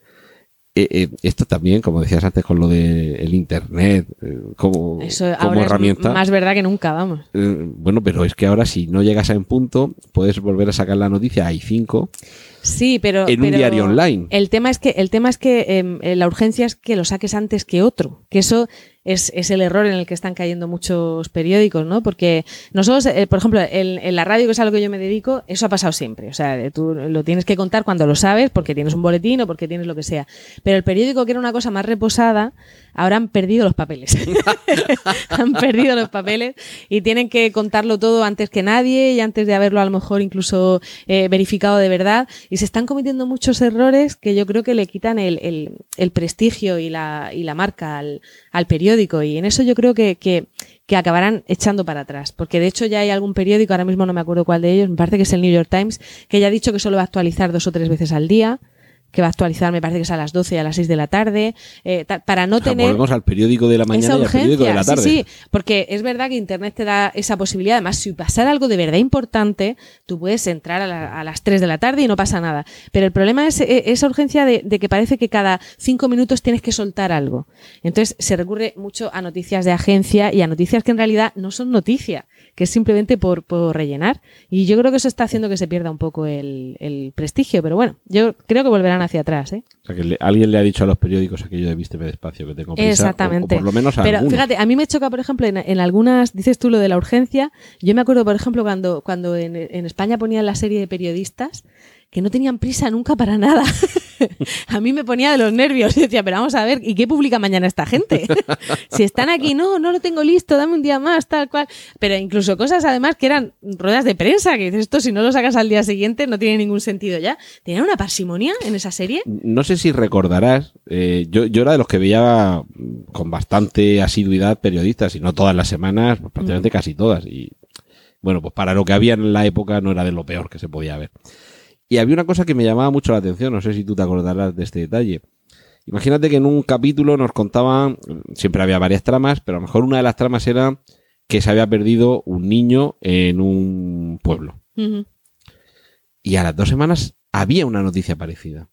Eh, eh, esto también, como decías antes con lo del internet, eh, como, Eso como ahora herramienta. es más verdad que nunca, vamos. Eh, bueno, pero es que ahora si no llegas a en punto, puedes volver a sacar la noticia hay cinco Sí, pero en un pero diario online. El tema es que el tema es que em, la urgencia es que lo saques antes que otro, que eso es, es el error en el que están cayendo muchos periódicos, ¿no? Porque nosotros, eh, por ejemplo, en, en la radio, que es a lo que yo me dedico, eso ha pasado siempre. O sea, tú lo tienes que contar cuando lo sabes, porque tienes un boletín o porque tienes lo que sea. Pero el periódico, que era una cosa más reposada, ahora han perdido los papeles. han perdido los papeles y tienen que contarlo todo antes que nadie y antes de haberlo a lo mejor incluso eh, verificado de verdad. Y se están cometiendo muchos errores que yo creo que le quitan el, el- el prestigio y la, y la marca al, al periódico. Y en eso yo creo que, que, que acabarán echando para atrás. Porque de hecho ya hay algún periódico, ahora mismo no me acuerdo cuál de ellos, me parece que es el New York Times, que ya ha dicho que solo va a actualizar dos o tres veces al día que va a actualizar, me parece que es a las 12 y a las 6 de la tarde, eh, para no O sea, tener volvemos al periódico de la mañana y al periódico de la tarde. Sí, sí, porque es verdad que Internet te da esa posibilidad. Además, si pasara algo de verdad importante, tú puedes entrar a, la- a las 3 de la tarde y no pasa nada. Pero el problema es eh, esa urgencia de, de que parece que cada 5 minutos tienes que soltar algo. Entonces, se recurre mucho a noticias de agencia y a noticias que en realidad no son noticia, que es simplemente por, por rellenar. Y yo creo que eso está haciendo que se pierda un poco el, el prestigio. Pero bueno, yo creo que volverán hacia atrás. ¿eh? O sea, que le- alguien le ha dicho a los periódicos aquello de vísteme despacio, que tengo prisa. o- Exactamente. O, por lo menos a Pero algunos. fíjate, a mí me choca, por ejemplo, en, en algunas, dices tú lo de la urgencia. Yo me acuerdo, por ejemplo, cuando, cuando en, en España ponían la serie de periodistas que no tenían prisa nunca para nada. a mí me ponía de los nervios. Yo decía, pero vamos a ver, ¿y qué publica mañana esta gente? si están aquí, no, no lo tengo listo, dame un día más, tal cual. Pero incluso cosas además que eran ruedas de prensa, que dices, esto si no lo sacas al día siguiente no tiene ningún sentido ya. Tenían una parsimonia en esa serie. No sé si recordarás, eh, yo, yo era de los que veía mm, con bastante asiduidad periodistas, y no todas las semanas, pues prácticamente casi todas. Y bueno, pues para lo que había en la época no era de lo peor que se podía ver. Y había una cosa que me llamaba mucho la atención, no sé si tú te acordarás de este detalle. Imagínate que en un capítulo nos contaban, siempre había varias tramas, pero a lo mejor una de las tramas era que se había perdido un niño en un pueblo. Y a las dos semanas había una noticia parecida.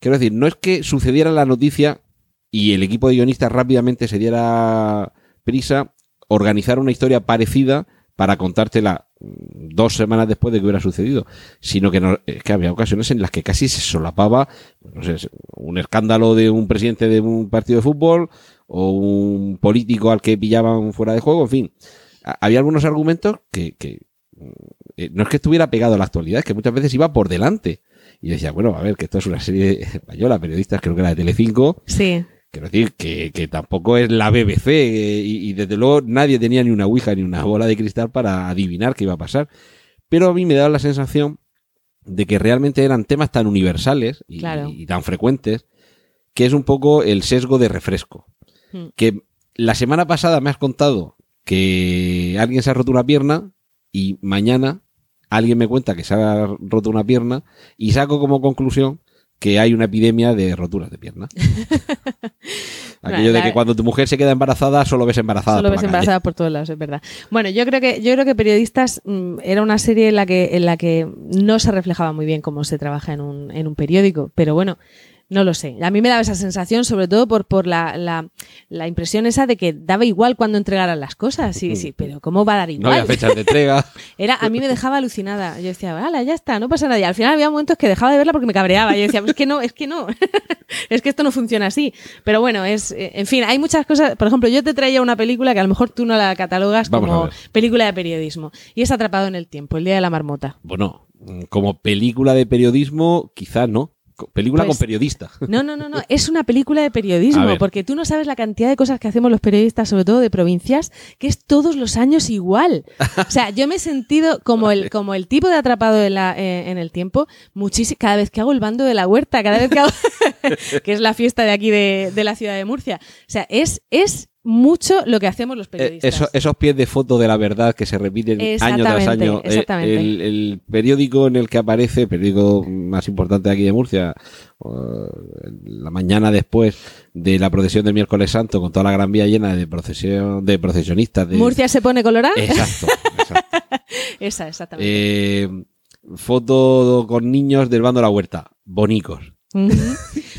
Quiero decir, no es que sucediera la noticia y el equipo de guionistas rápidamente se diera prisa, organizar una historia parecida para contártela dos semanas después de que hubiera sucedido, sino que, no, es que había ocasiones en las que casi se solapaba no sé, un escándalo de un presidente de un partido de fútbol o un político al que pillaban fuera de juego, en fin. Había algunos argumentos que, que eh, no es que estuviera pegado a la actualidad, es que muchas veces iba por delante. Y decía, bueno, a ver, que esto es una serie española, periodistas, creo que era de Telecinco, Sí. Quiero decir que, que tampoco es la BBC eh, y, y desde luego nadie tenía ni una ouija ni una bola de cristal para adivinar qué iba a pasar. Pero a mí me daba la sensación de que realmente eran temas tan universales y, Claro. y tan frecuentes que es un poco el sesgo de refresco. Mm. Que la semana pasada me has contado que alguien se ha roto una pierna y mañana alguien me cuenta que se ha roto una pierna y saco como conclusión que hay una epidemia de roturas de pierna. Aquello de que cuando tu mujer se queda embarazada solo ves embarazada. Solo por ves la calle. embarazada por todos lados, es verdad. Bueno, yo creo que yo creo que periodistas mm, era una serie en la que en la que no se reflejaba muy bien cómo se trabaja en un, en un periódico, pero bueno, no lo sé. A mí me daba esa sensación, sobre todo por, por la, la, la impresión esa de que daba igual cuando entregaran las cosas. Sí, sí, pero ¿cómo va a dar No igual? había fechas de entrega. Era, a mí me dejaba alucinada. Yo decía, vale, ya está, no pasa nada. Y al final había momentos que dejaba de verla porque me cabreaba. Yo decía, es que no, es que no. es que esto no funciona así. Pero bueno, es, eh, en fin, hay muchas cosas. Por ejemplo, yo te traía una película que a lo mejor tú no la catalogas Vamos como película de periodismo. Y es Atrapado en el tiempo, el día de la marmota. Bueno, como película de periodismo, quizá no. Película Pues- con periodista. No, no, no, no. Es una película de periodismo, porque tú no sabes la cantidad de cosas que hacemos los periodistas, sobre todo de provincias, que es todos los años igual. O sea, yo me he sentido como el, como el tipo de atrapado en, la- eh, en el tiempo, muchísimo, cada vez que hago el bando de la huerta, cada vez que hago, que es la fiesta de aquí de, de la ciudad de Murcia. O sea, es, es mucho lo que hacemos los Eh, periodistas. eso- esos pies de foto de la verdad que se repiten año tras Exactamente, año. Eh, exactamente. El, el periódico en el que aparece, el periódico más importante de aquí de Murcia, o, la mañana después de la procesión del miércoles santo, con toda la gran vía llena de procesión, de procesionistas. De, Murcia se pone colorada. Exacto, exacto. Esa, exactamente. Eh, foto con niños del bando de la huerta, bonicos.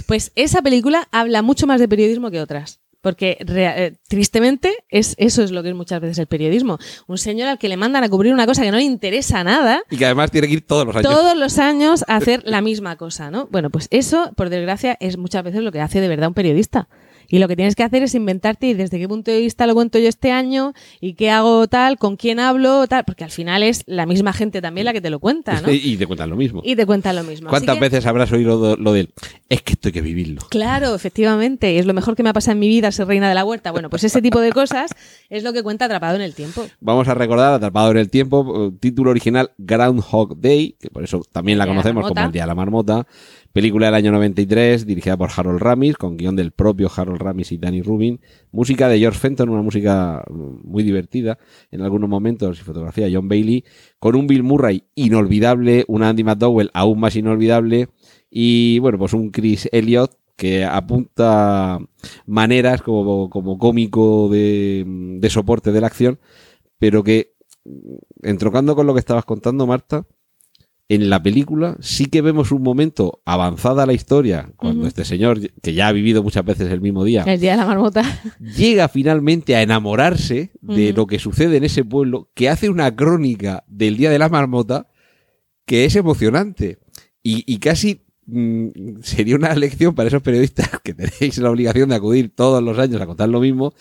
Pues esa película habla mucho más de periodismo que otras. Porque rea- eh, tristemente es, eso es lo que es muchas veces el periodismo. Un señor al que le mandan a cubrir una cosa que no le interesa nada, Y que además tiene que ir todos los años. todos los años a hacer la misma cosa, ¿no? Bueno, pues eso, por desgracia, es muchas veces lo que hace de verdad un periodista. Y lo que tienes que hacer es inventarte y desde qué punto de vista lo cuento yo este año y qué hago tal, con quién hablo, tal, porque al final es la misma gente también la que te lo cuenta, ¿no? y te cuentan lo mismo. Y te cuenta lo mismo. ¿Cuántas que- veces habrás oído lo, del es que esto hay que vivirlo? Claro, efectivamente. Es lo mejor que me ha pasado en mi vida ser reina de la huerta. Bueno, pues ese tipo de cosas es lo que cuenta Atrapado en el Tiempo. Vamos a recordar, Atrapado en el Tiempo, eh, título original Groundhog Day, que por eso también la conocemos Marmota. como El Día de la Marmota. Película del año 93, dirigida por Harold Ramis, con guion del propio Harold Ramis y Danny Rubin. Música de George Fenton, una música mm, muy divertida en algunos momentos, y fotografía de John Bailey, con un Bill Murray inolvidable, una Andy McDowell aún más inolvidable, y bueno, pues un Chris Elliott que apunta maneras como, como cómico de, de soporte de la acción, pero que, mm, entrocando con lo que estabas contando, Marta, en la película sí que vemos un momento avanzada la historia, cuando este señor, que ya ha vivido muchas veces el mismo día, El Día de la Marmota. llega finalmente a enamorarse de lo que sucede en ese pueblo, que hace una crónica del Día de la Marmota que es emocionante. Y, y casi mm, sería una lección para esos periodistas que tenéis la obligación de acudir todos los años a contar lo mismo,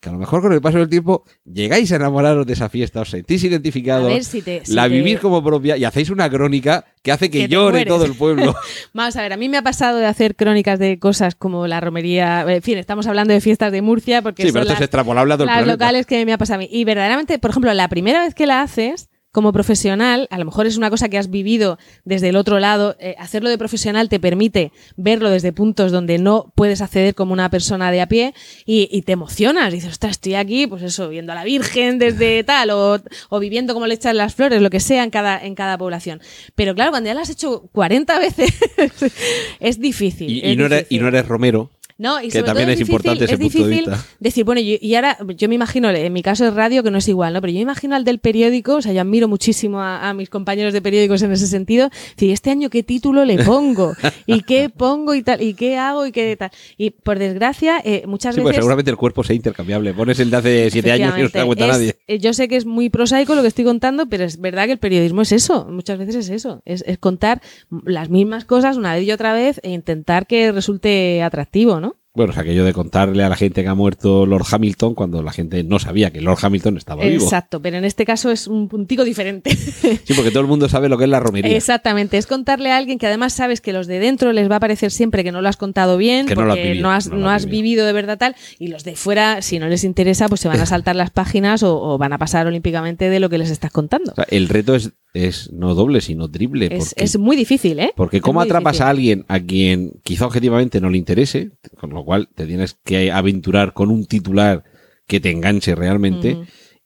que a lo mejor con el paso del tiempo llegáis a enamoraros de esa fiesta, os sentís identificados, si te. si la te- vivís como propia y hacéis una crónica que hace que, llore todo el pueblo. Vamos a ver, a mí me ha pasado de hacer crónicas de cosas como la romería. En fin, estamos hablando de fiestas de Murcia porque sí, son pero esto las, es extrapolable a todo el las locales que me ha pasado a mí. Y verdaderamente, por ejemplo, la primera vez que la haces como profesional, a lo mejor es una cosa que has vivido desde el otro lado, eh, hacerlo de profesional te permite verlo desde puntos donde no puedes acceder como una persona de a pie y, y te emocionas, dices, ostras, estoy aquí, pues eso, viendo a la Virgen desde tal, o, o viviendo cómo le echan las flores, lo que sea en cada, en cada población. Pero claro, cuando ya lo has hecho 40 veces, es difícil. Y, es y no eres, y difícil. no eres Romero. No, y que sobre también todo es difícil- importante ese es punto de difícil vista. decir, bueno, yo- y ahora yo me imagino, en mi caso es radio, que no es igual, ¿no? Pero yo me imagino al del periódico, o sea, yo admiro muchísimo a, a mis compañeros de periódicos en ese sentido. Decir, ¿este año qué título le pongo? ¿Y qué pongo y tal? ¿Y qué hago y qué tal? Y por desgracia, eh, muchas Sí, pues veces. seguramente el cuerpo sea intercambiable. Pones el de hace siete años y no se da cuenta Efectivamente. nadie. Es- eh, Yo sé que es muy prosaico lo que estoy contando, pero es verdad que el periodismo es eso. Muchas veces es eso. Es, es contar las mismas cosas una vez y otra vez e intentar que resulte atractivo, ¿no? Bueno, o sea, aquello de contarle a la gente que ha muerto Lord Hamilton cuando la gente no sabía que Lord Hamilton estaba vivo. Exacto, pero en este caso es un puntico diferente. Sí, porque todo el mundo sabe lo que es la romería. Exactamente, es contarle a alguien que además sabes que los de dentro les va a parecer siempre que no lo has contado bien, Que no lo has porque vivido, no has, no no has vivido. vivido de verdad tal, y los de fuera, si no les interesa, pues se van a saltar las páginas o, o van a pasar olímpicamente de lo que les estás contando. O sea, el reto es, es no doble, sino triple. Es, porque, es muy difícil, ¿eh? porque Es ¿cómo atrapas difícil. a alguien a quien quizá objetivamente no le interese? Con lo cual te tienes que aventurar con un titular que te enganche realmente.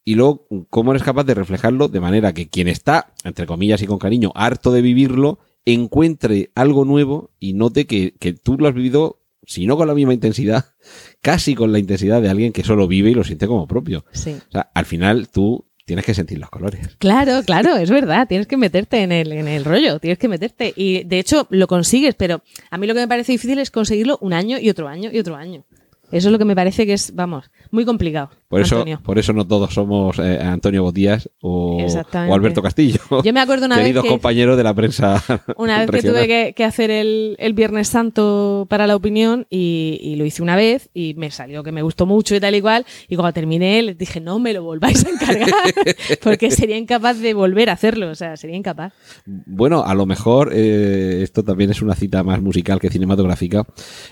Y luego, ¿cómo eres capaz de reflejarlo de manera que quien está, entre comillas y con cariño, harto de vivirlo, encuentre algo nuevo y note que, que tú lo has vivido, si no con la misma intensidad, casi con la intensidad de alguien que solo vive y lo siente como propio? Sí. O sea, al final tú tienes que sentir los colores. Claro, claro, es verdad. Tienes que meterte en el, en el rollo, tienes que meterte. Y de hecho lo consigues, pero a mí lo que me parece difícil es conseguirlo un año y otro año y otro año. Eso es lo que me parece que es, vamos, muy complicado. Por eso, Antonio. por eso no todos somos eh, Antonio Botías o, Alberto Castillo. Yo me acuerdo una vez que- compañeros de la prensa. Una vez que tuve que, que hacer el, el Viernes Santo para la opinión y, y lo hice una vez y me salió que me gustó mucho y tal y cual. Y cuando terminé les dije, no me lo volváis a encargar porque sería incapaz de volver a hacerlo. O sea, sería incapaz. Bueno, a lo mejor eh, esto también es una cita más musical que cinematográfica.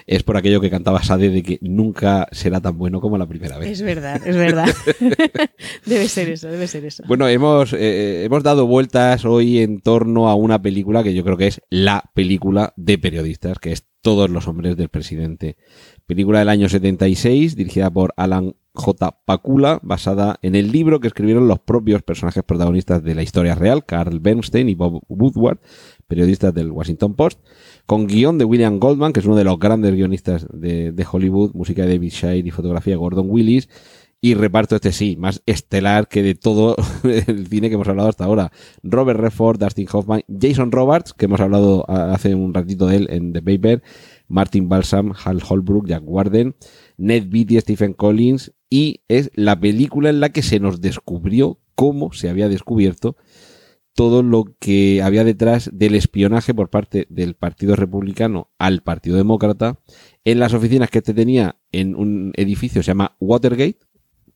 Es por aquello que cantaba Sade de que nunca será tan bueno como la primera vez. Es verdad, es verdad. debe ser eso, debe ser eso. Bueno, hemos, eh, hemos dado vueltas hoy en torno a una película que yo creo que es la película de periodistas, que es Todos los hombres del presidente. Película del año 76, dirigida por Alan J. Pakula, basada en el libro que escribieron los propios personajes protagonistas de la historia real, Carl Bernstein y Bob Woodward, periodistas del Washington Post, con guion de William Goldman, que es uno de los grandes guionistas de, de Hollywood, música de David Shire y fotografía Gordon Willis, y reparto este sí, más estelar que de todo el cine que hemos hablado hasta ahora. Robert Redford, Dustin Hoffman, Jason Roberts, que hemos hablado hace un ratito de él en The Paper, Martin Balsam, Hal Holbrook, Jack Warden, Ned Beatty, Stephen Collins, y es la película en la que se nos descubrió cómo se había descubierto todo lo que había detrás del espionaje por parte del Partido Republicano al Partido Demócrata en las oficinas que este tenía en un edificio que se llama Watergate,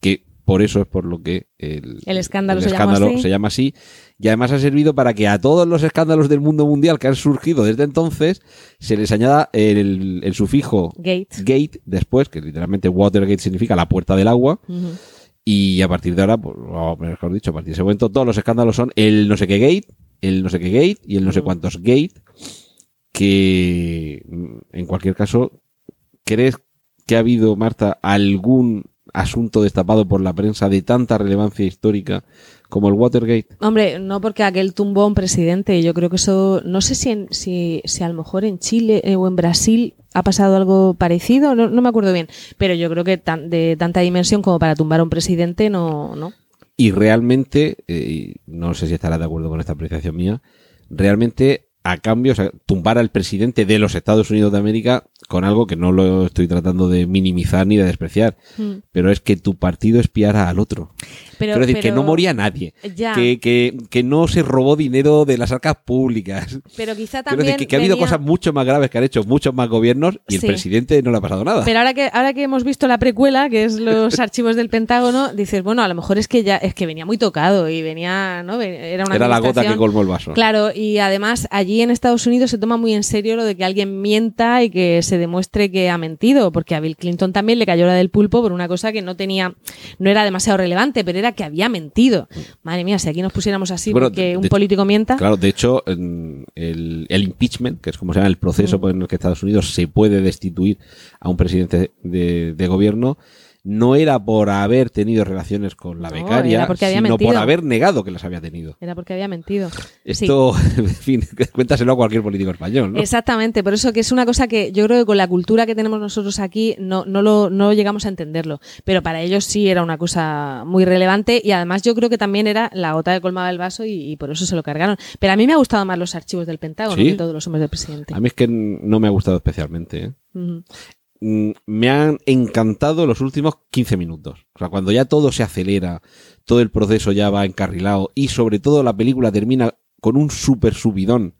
que por eso es por lo que el, El escándalo el se llama escándalo así. se llama así. Y además ha servido para que a todos los escándalos del mundo mundial que han surgido desde entonces se les añada el, el sufijo Gate. gate después, que literalmente Watergate significa la puerta del agua. Y a partir de ahora, pues, mejor dicho, a partir de ese momento, todos los escándalos son el no sé qué gate, el no sé qué gate y el no sé cuántos gate, que mm, en cualquier caso, ¿crees que ha habido, Marta, algún asunto destapado por la prensa de tanta relevancia histórica como el Watergate? Hombre, no porque aquel tumbó a un presidente. Yo creo que eso, no sé si, en- si, si a lo mejor en Chile eh, o en Brasil ha pasado algo parecido, no, no me acuerdo bien. Pero yo creo que tan- de tanta dimensión como para tumbar a un presidente, no, no. Y realmente, eh, no sé si estarás de acuerdo con esta apreciación mía, realmente a cambio, o sea, tumbar al presidente de los Estados Unidos de América con algo que no lo estoy tratando de minimizar ni de despreciar, Mm. pero es que tu partido espiara al otro. Pero, Quiero decir, que no moría nadie, que, que, que no se robó dinero de las arcas públicas. Pero quizá también. decir, que, que ha habido cosas mucho más graves que han hecho muchos más gobiernos y el Sí. presidente no le ha pasado nada. Pero ahora que, ahora que hemos visto la precuela, que es los archivos del Pentágono, dices, bueno, a lo mejor es que ya, es que venía muy tocado y venía, ¿no? Era una Era la gota que colmó el vaso. Claro, y además allí en Estados Unidos se toma muy en serio lo de que alguien mienta y que se demuestre que ha mentido, porque a Bill Clinton también le cayó la del pulpo por una cosa que no tenía, no era demasiado relevante, pero era que había mentido. Madre mía, si aquí nos pusiéramos así Bueno, porque de- un de- político mienta. Claro, de hecho, el, el impeachment, que es como se llama el proceso Mm. por el que Estados Unidos se puede destituir a un presidente de, de gobierno, no era por haber tenido relaciones con la No, becaria, había sino mentido. por haber negado que las había tenido. Era porque había mentido. Sí. Esto, en fin, cuéntaselo a cualquier político español, ¿no? Exactamente, por eso que es una cosa que yo creo que con la cultura que tenemos nosotros aquí no, no, lo, no llegamos a entenderlo, pero para ellos sí era una cosa muy relevante y además yo creo que también era la gota que colmaba el vaso y, y por eso se lo cargaron. Pero a mí me ha gustado más los archivos del Pentágono ¿Sí? que todos los hombres del presidente. A mí es que no me ha gustado especialmente. ¿eh? Me han encantado los últimos 15 minutos. O sea, cuando ya todo se acelera, todo el proceso ya va encarrilado y sobre todo la película termina con un super subidón.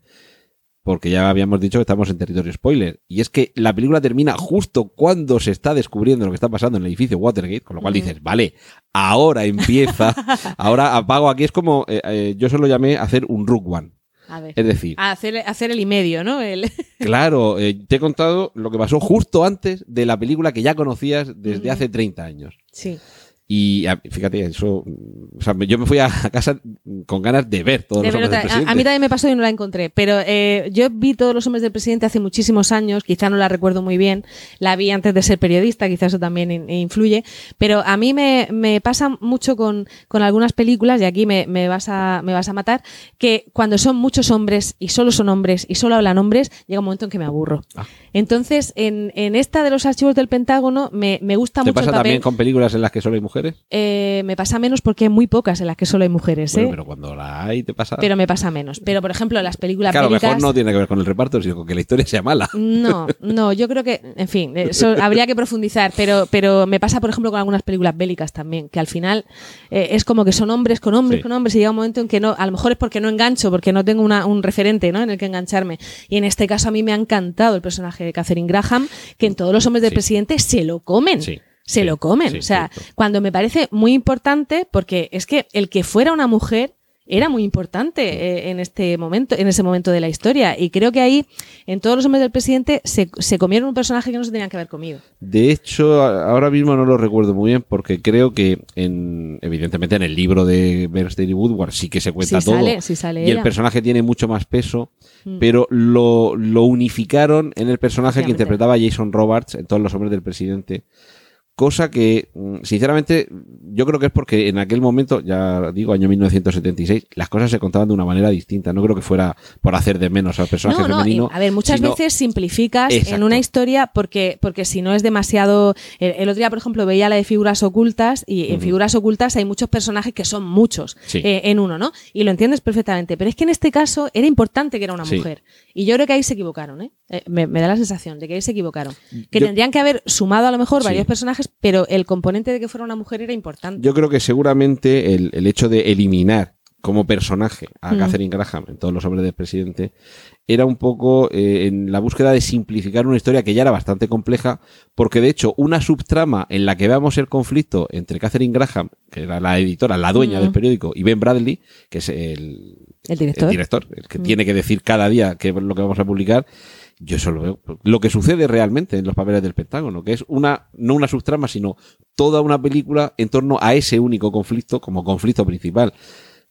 Porque ya habíamos dicho que estamos en territorio spoiler. Y es que la película termina justo cuando se está descubriendo lo que está pasando en el edificio Watergate, con lo cual dices, vale, ahora empieza, ahora apago aquí. Es como, eh, eh, yo se lo llamé hacer un Rook One. A ver. Es decir, A hacer, hacer el y medio, ¿no? El- Claro, eh, te he contado lo que pasó justo antes de la película que ya conocías desde hace 30 años. sí. Y fíjate, eso. O sea, yo me fui a a casa con ganas de ver todos De los hombres del a, presidente. a mí también me pasó y no la encontré, pero eh, yo vi todos los hombres del presidente hace muchísimos años, quizá no la recuerdo muy bien, la vi antes de ser periodista, quizá eso también in- influye, pero a mí me, me pasa mucho con, con algunas películas, y aquí me, me vas a, me vas a matar, que cuando son muchos hombres y solo son hombres y solo hablan hombres, llega un momento en que me aburro. Ah. Entonces, en, en esta de los archivos del Pentágono me, me gusta Te mucho pasa el papel. también con películas en las que solo hay mujeres. Mujeres? Eh, me pasa menos porque hay muy pocas en las que solo hay mujeres, Bueno, ¿eh? pero cuando la hay, te pasa. Pero me pasa menos. Pero, por ejemplo, las películas claro, bélicas... mejor no tiene que ver con el reparto, sino con que la historia sea mala. No, no, yo creo que, en fin, eso habría que profundizar, pero, pero me pasa, por ejemplo, con algunas películas bélicas también, que al final eh, es como que son hombres con hombres Sí. con hombres y llega un momento en que no, a lo mejor es porque no engancho, porque no tengo una- un referente ¿no? en el que engancharme. Y en este caso a mí me ha encantado el personaje de Catherine Graham, que en todos los hombres del Sí. presidente se lo comen. Sí, Se sí, lo comen. sí, o sea, cierto. cuando me parece muy importante, porque es que el que fuera una mujer era muy importante eh, en este momento, en ese momento de la historia. Y creo que ahí, en todos los hombres del presidente, se, se comieron un personaje que no se tenían que haber comido. De hecho, ahora mismo no lo recuerdo muy bien porque creo que, en, evidentemente, en el libro de Bernstein y Woodward sí que se cuenta Sí todo. sale, sí sale y el personaje tiene mucho más peso, Mm. pero lo, lo unificaron en el personaje que interpretaba Jason Roberts en todos los hombres del presidente. Cosa que, mm, sinceramente, yo creo que es porque en aquel momento, ya digo, año 1976, las cosas se contaban de una manera distinta. No creo que fuera por hacer de menos al personaje No, no, femenino. a ver, muchas sino- veces simplificas en una historia porque, porque si no es demasiado. El, el otro día, por ejemplo, veía la de figuras ocultas y en figuras ocultas hay muchos personajes que son muchos Sí. eh, en uno, ¿no? Y lo entiendes perfectamente. Pero es que en este caso era importante que era una Sí. mujer. Y yo creo que ahí se equivocaron, ¿eh? Eh, me, me da la sensación de que ahí se equivocaron. Que Yo- tendrían que haber sumado a lo mejor Sí. varios personajes, pero el componente de que fuera una mujer era importante. Yo creo que seguramente el, el hecho de eliminar como personaje a Mm. Catherine Graham en todos los hombres del presidente era un poco eh, en la búsqueda de simplificar una historia que ya era bastante compleja, porque de hecho una subtrama en la que veamos el conflicto entre Catherine Graham, que era la editora, la dueña Mm. del periódico, y Ben Bradley, que es el, el director. el director, el que Mm. tiene que decir cada día qué es lo que vamos a publicar. Yo eso lo veo. Lo que sucede realmente en los papeles del Pentágono, que es una, no una subtrama, sino toda una película en torno a ese único conflicto como conflicto principal.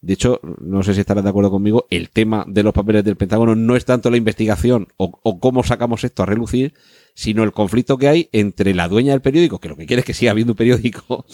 De hecho, no sé si estarás de acuerdo conmigo, el tema de los papeles del Pentágono no es tanto la investigación o, o cómo sacamos esto a relucir, sino el conflicto que hay entre la dueña del periódico, que lo que quiere es que siga habiendo un periódico,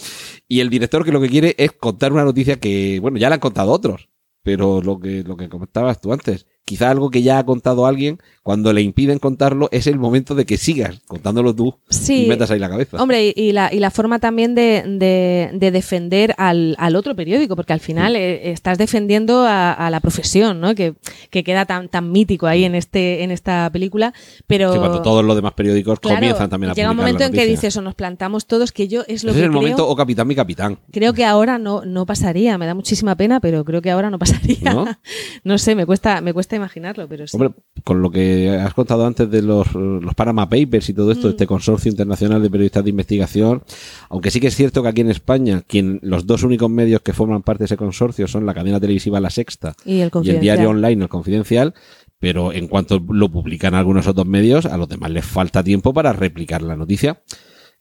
y el director que lo que quiere es contar una noticia que, bueno, ya la han contado otros, pero lo que, lo que comentabas tú antes, quizá algo que ya ha contado alguien, cuando le impiden contarlo, es el momento de que sigas contándolo tú Sí. y metas ahí la cabeza. Hombre, y, la, y la forma también de, de- de defender al, al otro periódico, porque al final eh, estás defendiendo a, a la profesión, ¿no? Que, que queda tan, tan mítico ahí en este, en esta película. Pero Que cuando todos los demás periódicos claro, comienzan también a llega un momento en que dices, o nos plantamos todos, que yo es lo Ese que es el creo, momento, o capitán, mi capitán. creo que ahora no, no pasaría. Me da muchísima pena, pero creo que ahora no pasaría. ¿No? No sé, me cuesta, me cuesta imaginarlo, pero sí. Hombre, con lo que has contado antes de los, los Panama Papers y todo esto, Mm. este consorcio internacional de periodistas de investigación, aunque sí que es cierto que aquí en España, quien los dos únicos medios que forman parte de ese consorcio son la cadena televisiva La Sexta y el y el diario online El Confidencial, pero en cuanto lo publican algunos otros medios, a los demás les falta tiempo para replicar la noticia.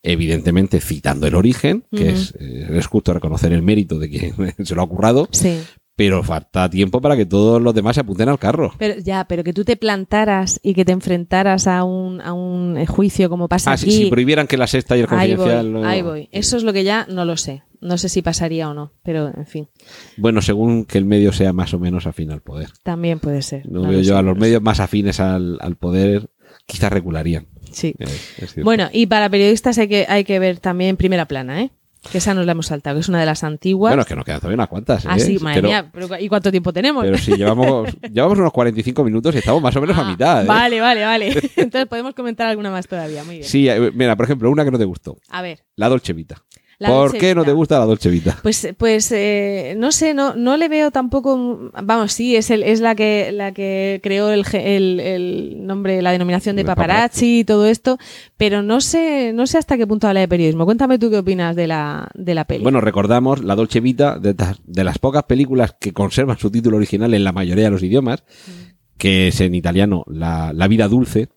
Evidentemente citando el origen, que es, eh, es justo reconocer el mérito de quien se lo ha currado, Sí. Pero falta tiempo para que todos los demás se apunten al carro. Pero ya, pero que tú te plantaras y que te enfrentaras a un, a un juicio como pasa Ah, aquí. si, si prohibieran que la sexta y el ahí voy, confidencial. no- ahí voy. Eso es lo que ya no lo sé. No sé si pasaría o no, pero en fin, Bueno, según que el medio sea más o menos afín al poder. también puede ser. No, No veo yo a los medios más afines al, al poder, quizás regularían. Sí. Eh, es. Bueno, y para periodistas hay que, hay que ver también primera plana, ¿eh? Que esa nos la hemos saltado, que es una de las antiguas. Bueno, es que nos quedan todavía unas cuantas. ah, ¿eh? sí, madre pero, mía, pero ¿y cuánto tiempo tenemos? pero sí, llevamos, llevamos unos 45 minutos y estamos más o menos a Ah, mitad. ¿eh? Vale, vale, vale. Entonces podemos comentar alguna más todavía. Muy bien. Sí, eh, mira, por ejemplo, una que no te gustó. A ver. La Dolce Vita. La ¿Por qué no te gusta la Dolce Vita? Pues, pues eh, no sé, no, no le veo tampoco. Vamos, sí, es, el, es la que la que creó el, el, el nombre, la denominación de paparazzi y todo esto, pero no sé, no sé hasta qué punto habla de periodismo. Cuéntame tú qué opinas de la, de la peli. Bueno, recordamos la Dolce Vita, de, de las pocas películas que conservan su título original en la mayoría de los idiomas, que es en italiano La, La vida dulce,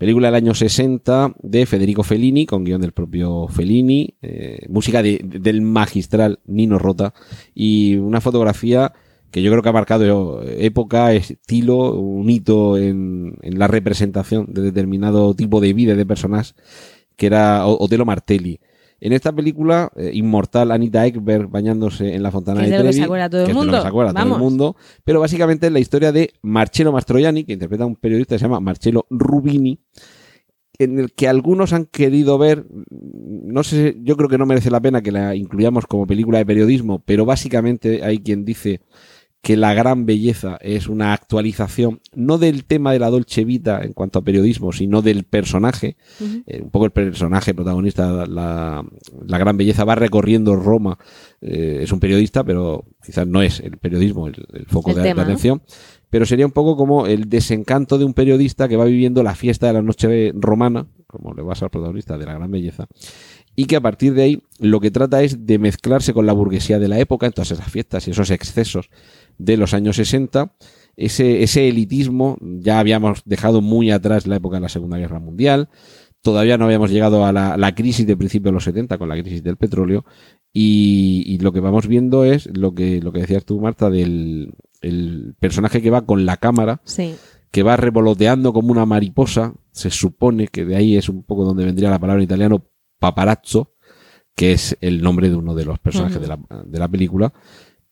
película del año 60 de Federico Fellini, con guion del propio Fellini, eh, música de- del magistral Nino Rota y una fotografía que yo creo que ha marcado época, estilo, un hito en, en la representación de determinado tipo de vida de personas, que era Otelo Martelli. En esta película, eh, inmortal Anita Ekberg bañándose en la fontana es de de lo que Trevi, se acuerda todo el lo que mundo. se acuerda todo el mundo, pero básicamente es la historia de Marcello Mastroianni, que interpreta a un periodista que se llama Marcello Rubini, en el que algunos han querido ver, no sé, yo creo que no merece la pena que la incluyamos como película de periodismo, pero básicamente hay quien dice que la gran belleza es una actualización, no del tema de la Dolce Vita en cuanto a periodismo, sino del personaje. Eh, un poco el personaje protagonista, la, la gran belleza va recorriendo Roma, eh, es un periodista, pero quizás no es el periodismo el, el foco El de, tema, de ¿no? atención. Pero sería un poco como el desencanto de un periodista que va viviendo la fiesta de la noche romana, como le vas al protagonista de la gran belleza, y que a partir de ahí lo que trata es de mezclarse con la burguesía de la época, en todas esas fiestas y esos excesos de los años 60, ese, ese elitismo, ya habíamos dejado muy atrás la época de la Segunda Guerra Mundial, todavía no habíamos llegado a la, la crisis de principios de los 70 con la crisis del petróleo, y, y lo que vamos viendo es lo que, lo que decías tú, Marta, del el personaje que va con la cámara, Sí. que va revoloteando como una mariposa, se supone que de ahí es un poco donde vendría la palabra en italiano paparazzo, que es el nombre de uno de los personajes de, la, de la película,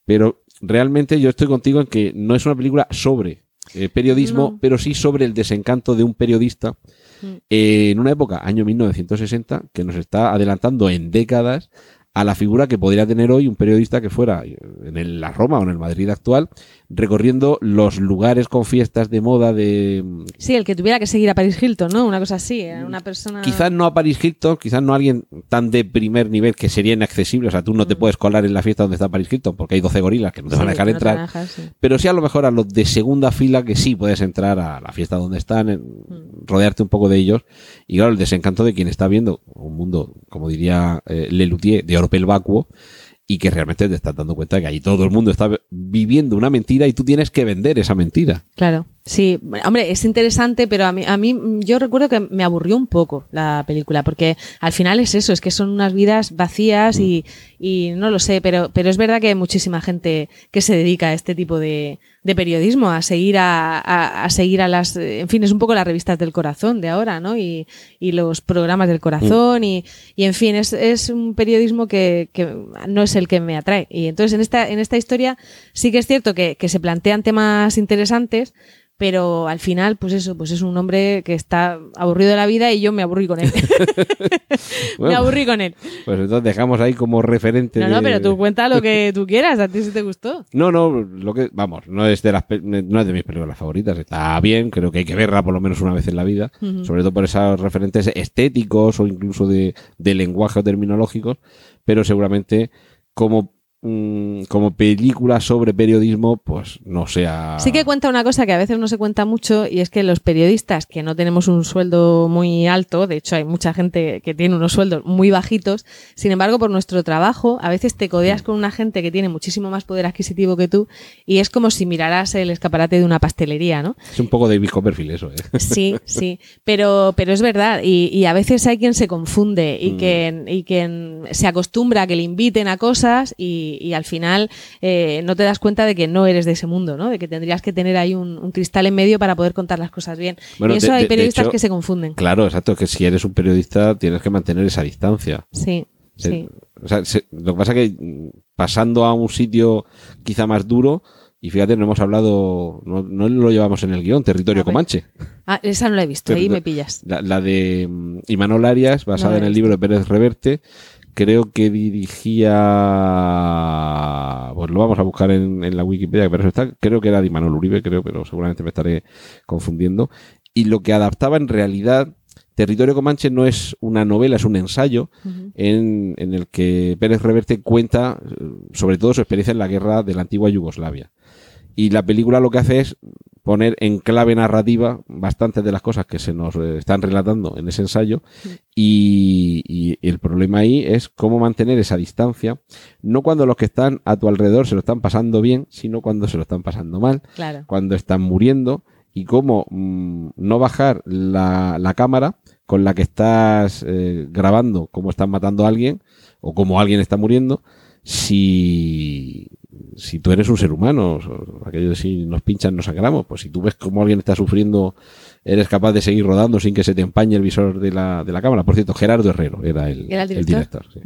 pero realmente yo estoy contigo en que no es una película sobre eh, periodismo, No. pero sí sobre el desencanto de un periodista Mm. eh, en una época, año 1960, que nos está adelantando en décadas a la figura que podría tener hoy un periodista que fuera eh, en el- la Roma o en el Madrid actual, recorriendo los lugares con fiestas de moda de Sí, el que tuviera que seguir a Paris Hilton, ¿no? Una cosa así, era una persona... Quizás no a Paris Hilton, quizás no a alguien tan de primer nivel que sería inaccesible. O sea, tú no te puedes colar en la fiesta donde está Paris Hilton porque hay 12 gorilas que no te Sí, van a dejar no entrar. dejar, sí. Pero sí a lo mejor a los de segunda fila que sí puedes entrar a la fiesta donde están, Mm. rodearte un poco de ellos. Y claro, el desencanto de quien está viendo un mundo, como diría eh, Lelutier, de oropel vacuo y que realmente te estás dando cuenta que ahí todo el mundo está viviendo una mentira y tú tienes que vender esa mentira. Claro, sí, hombre, es interesante, pero a mí, a mí mm, yo recuerdo que me aburrió un poco la película, porque al final es eso, es que son unas vidas vacías y, y no lo sé, pero, pero es verdad que hay muchísima gente que se dedica a este tipo de, de periodismo, a seguir a, a- a seguir a las, eh, en fin, es un poco las revistas del corazón de ahora, ¿no? Y, y los programas del corazón y, y en fin, es, es un periodismo que, que no es el que me atrae. Y entonces en esta, en esta historia sí que es cierto que, que se plantean temas interesantes, pero al final, pues eso, pues es un hombre que está aburrido de la vida y yo me aburrí con él. me aburrí con él. Pues entonces dejamos ahí como referente. No, no, pero tú cuenta lo que tú quieras, a ti si te gustó. No, no, lo que, vamos, no es de las, no es de mis películas favoritas. Está bien, creo que hay que verla por lo menos una vez en la vida, sobre todo por esos referentes estéticos o incluso de, de lenguaje o terminológicos, pero seguramente como, mm, como película sobre periodismo, pues no sea. Sí que cuenta una cosa que a veces no se cuenta mucho y es que los periodistas que no tenemos un sueldo muy alto, de hecho hay mucha gente que tiene unos sueldos muy bajitos, sin embargo por nuestro trabajo a veces te codeas con una gente que tiene muchísimo más poder adquisitivo que tú y es como si miraras el escaparate de una pastelería, ¿no? Es un poco David Copperfield eso, ¿eh? Sí, sí, pero, pero es verdad y, y a veces hay quien se confunde y, Mm. quien, y quien se acostumbra a que le inviten a cosas y, y al final eh, no te das cuenta de que no eres de ese mundo, ¿no? De que tendrías que tener ahí un, un cristal en medio para poder contar las cosas bien. Bueno, y eso de- hay periodistas hecho- que se confunden. Claro, exacto, que si eres un periodista tienes que mantener esa distancia. Sí, Se- sí. o sea, se- lo que pasa es que mm, pasando a un sitio quizá más duro, y fíjate, no hemos hablado, no, no lo llevamos en el guion, Territorio. Comanche. Ah, esa no la he visto, ahí me pillas. La, la de mm, Imanol Arias, basada No en el libro de Pérez Reverte. Creo que dirigía. Pues lo vamos a buscar en, en la Wikipedia, pero eso está. Creo que era de Imanol Uribe, creo, pero seguramente me estaré confundiendo. Y lo que adaptaba en realidad. Territorio Comanche no es una novela, es un ensayo en, en el que Pérez Reverte cuenta eh, sobre todo su experiencia en la guerra de la antigua Yugoslavia. Y la película lo que hace es poner en clave narrativa bastantes de las cosas que se nos eh, están relatando en ese ensayo y, y el problema ahí es cómo mantener esa distancia, no cuando los que están a tu alrededor se lo están pasando bien, sino cuando se lo están pasando mal, Claro. cuando están muriendo y cómo mm, no bajar la, la cámara con la que estás eh, grabando cómo están matando a alguien o cómo alguien está muriendo si, si tú eres un ser humano, aquello de si nos pinchan nos sangramos, pues si tú ves cómo alguien está sufriendo, eres capaz de seguir rodando sin que se te empañe el visor de la, de la cámara. Por cierto, Gerardo Herrero era el, ¿Era el el director? sí.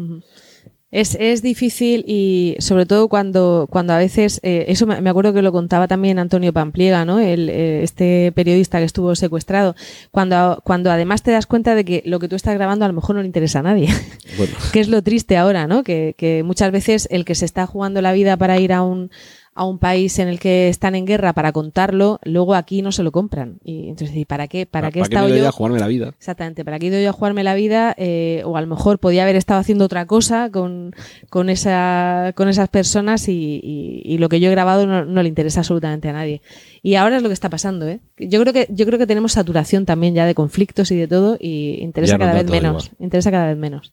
Es, es difícil y sobre todo cuando, cuando a veces, eh, eso me me acuerdo que lo contaba también Antonio Pampliega, ¿no? El, eh, este periodista que estuvo secuestrado, cuando, cuando además te das cuenta de que lo que tú estás grabando a lo mejor no le interesa a nadie. Bueno, que es lo triste ahora, ¿no? Que, que muchas veces el que se está jugando la vida para ir a un, a un país en el que están en guerra para contarlo, luego aquí no se lo compran. Y entonces, ¿y para qué? ¿Para, qué he ¿Para qué estado me doy yo? a jugarme la vida? Exactamente, ¿para qué he ido yo a jugarme la vida? Eh, o a lo mejor podía haber estado haciendo otra cosa con, con, esa, con esas personas y, y- y lo que yo he grabado no, no le interesa absolutamente a nadie. Y ahora es lo que está pasando, ¿eh? Yo creo que, yo creo que tenemos saturación también ya de conflictos y de todo y interesa Ya cada da vez menos. Interesa cada vez menos.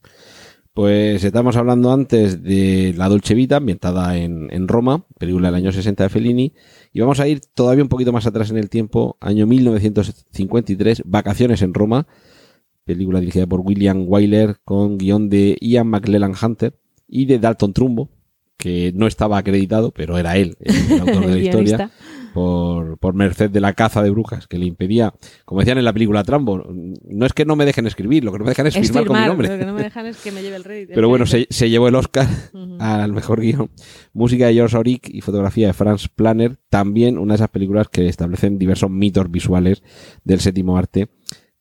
Pues estamos hablando antes de La Dolce Vita, ambientada en, en Roma, película del año 60 de Fellini, y vamos a ir todavía un poquito más atrás en el tiempo, año 1953, Vacaciones en Roma, película dirigida por William Wyler con guion de Ian McLellan Hunter y de Dalton Trumbo, que no estaba acreditado, pero era él, el autor de la El historia. Por, por merced de la caza de brujas que le impedía, como decían en la película Trambo, no es que no me dejen escribir, lo que no me dejan es, Es firmar, con mi nombre. lo que no me dejan es que me lleve el rey. Pero bueno, se, se llevó el Oscar al mejor guion. Música de George Auric y fotografía de Franz Planner. También una de esas películas que establecen diversos mitos visuales del séptimo arte,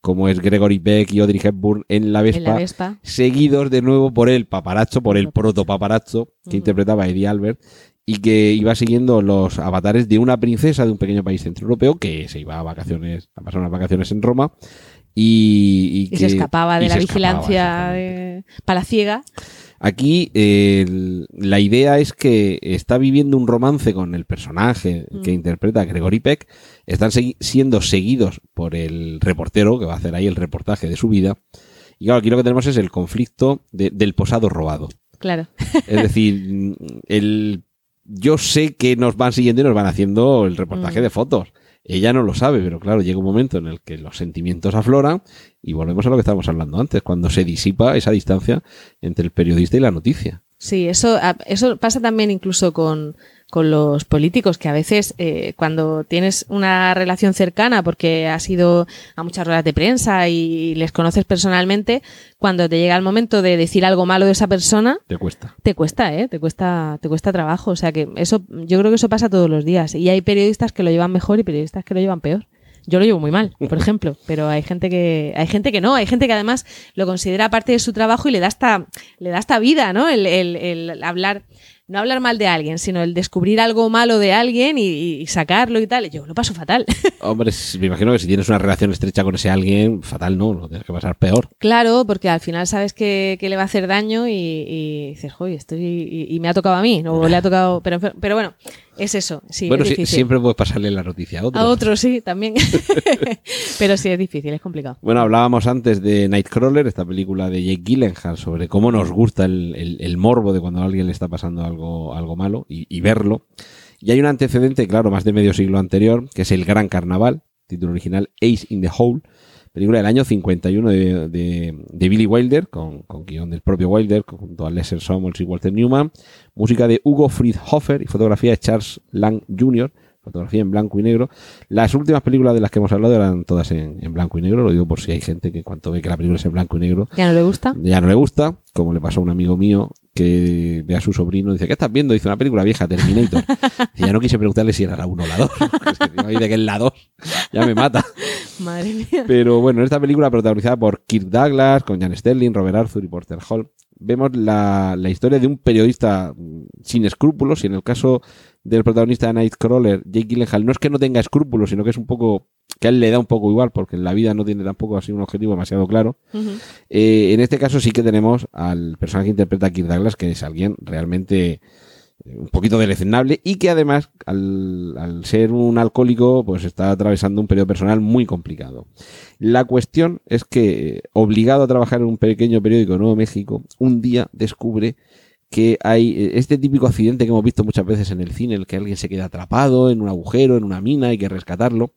como es Gregory Peck y Audrey Hepburn en La En Vespa, la Vespa. seguidos de nuevo por el paparazzo, por el protopaparazzo que Ujú. interpretaba Eddie Albert y que iba siguiendo los avatares de una princesa de un pequeño país centroeuropeo que se iba a vacaciones, a pasar unas vacaciones en Roma y, Y se que- escapaba de y la vigilancia de palaciega. Aquí eh, la idea es que está viviendo un romance con el personaje que Mm. interpreta Gregory Peck. Están segui- siendo seguidos por el reportero que va a hacer ahí el reportaje de su vida. Y claro, aquí lo que tenemos es el conflicto de- del posado robado. Claro. Es decir, el, yo sé que nos van siguiendo y nos van haciendo el reportaje Mm. de fotos. Ella no lo sabe, pero claro, llega un momento en el que los sentimientos afloran y volvemos a lo que estábamos hablando antes, cuando se disipa esa distancia entre el periodista y la noticia. Sí, eso, eso pasa también incluso con, con los políticos, que a veces eh, cuando tienes una relación cercana, porque has ido a muchas ruedas de prensa y les conoces personalmente, cuando te llega el momento de decir algo malo de esa persona, Te cuesta. te cuesta, ¿eh? Te cuesta, te cuesta trabajo. O sea que eso, yo creo que eso pasa todos los días. Y hay periodistas que lo llevan mejor y periodistas que lo llevan peor. Yo lo llevo muy mal, por ejemplo, pero hay gente que, hay gente que no, hay gente que además lo considera parte de su trabajo y le da hasta, le da hasta vida, ¿no? El, el- el hablar, no hablar mal de alguien, sino el descubrir algo malo de alguien y, y sacarlo y tal. Yo lo paso fatal. Hombre, me imagino que si tienes una relación estrecha con ese alguien, fatal no, lo tienes que pasar peor. Claro, porque al final sabes que, que le va a hacer daño y, y dices, joder, estoy, y, y me ha tocado a mí, o le ha tocado, pero, pero bueno, es eso, sí, bueno, es sí, difícil. siempre puedes pasarle la noticia a otro. A otros sí, también. pero sí, es difícil, es complicado. Bueno, hablábamos antes de Nightcrawler, esta película de Jake Gyllenhaal, sobre cómo nos gusta el, el- el morbo de cuando a alguien le está pasando algo, algo malo y, y verlo. Y hay un antecedente, claro, más de medio siglo anterior, que es El Gran Carnaval, título original Ace in the Hole, película del año 51 de, de, de Billy Wilder, con, con guion del propio Wilder, junto a Lesser Samuels y Walter Newman, música de Hugo Friedhofer y fotografía de Charles Lang Jr., fotografía en blanco y negro. Las últimas películas de las que hemos hablado eran todas en, en blanco y negro, lo digo por si hay gente que cuando ve que la película es en blanco y negro ¿Ya no le gusta? ya no le gusta, como le pasó a un amigo mío que ve a su sobrino y dice, ¿qué estás viendo? Dice una película vieja, Terminator. Y ya no quise preguntarle si era la 1 o la 2. Es que si dice que es la 2, ya me mata. Madre mía. Pero bueno, en esta película protagonizada por Kirk Douglas, con Jan Sterling, Robert Arthur y Porter Hall, vemos la, la historia de un periodista mm, sin escrúpulos, y en el caso del protagonista de Nightcrawler, Jake Gyllenhaal, no es que no tenga escrúpulos, sino que es un poco, que a él le da un poco igual, porque en la vida no tiene tampoco así un objetivo demasiado claro. Eh, en este caso sí que tenemos al personaje que interpreta a Kirk Douglas, que es alguien realmente eh, un poquito deleznable y que además, al, al ser un alcohólico, pues está atravesando un periodo personal muy complicado. La cuestión es que, eh, obligado a trabajar en un pequeño periódico de Nuevo México, un día descubre que hay este típico accidente que hemos visto muchas veces en el cine, en el que alguien se queda atrapado en un agujero, en una mina, hay que rescatarlo.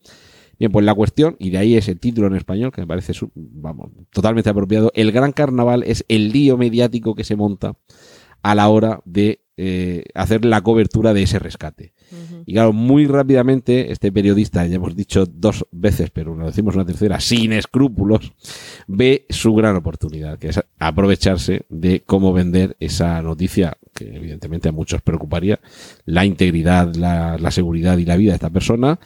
Bien, pues la cuestión, y de ahí ese título en español, que me parece vamos, totalmente apropiado, el gran carnaval es el lío mediático que se monta a la hora de eh, hacer la cobertura de ese rescate. Y claro, muy rápidamente este periodista, ya hemos dicho dos veces, pero lo decimos una tercera, sin escrúpulos, ve su gran oportunidad, que es aprovecharse de cómo vender esa noticia que evidentemente a muchos preocuparía, la integridad, la, la seguridad y la vida de esta persona,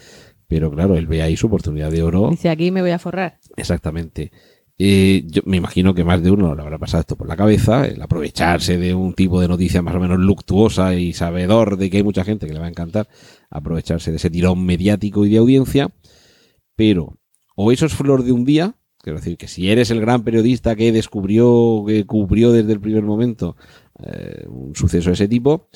pero claro, él ve ahí su oportunidad de oro. Dice, aquí me voy a forrar. Exactamente. Eh, yo me imagino que más de uno le habrá pasado esto por la cabeza, el aprovecharse de un tipo de noticia más o menos luctuosa y sabedor de que hay mucha gente que le va a encantar, aprovecharse de ese tirón mediático y de audiencia, pero o eso es flor de un día, quiero decir que si eres el gran periodista que descubrió, que cubrió desde el primer momento eh, un suceso de ese tipo,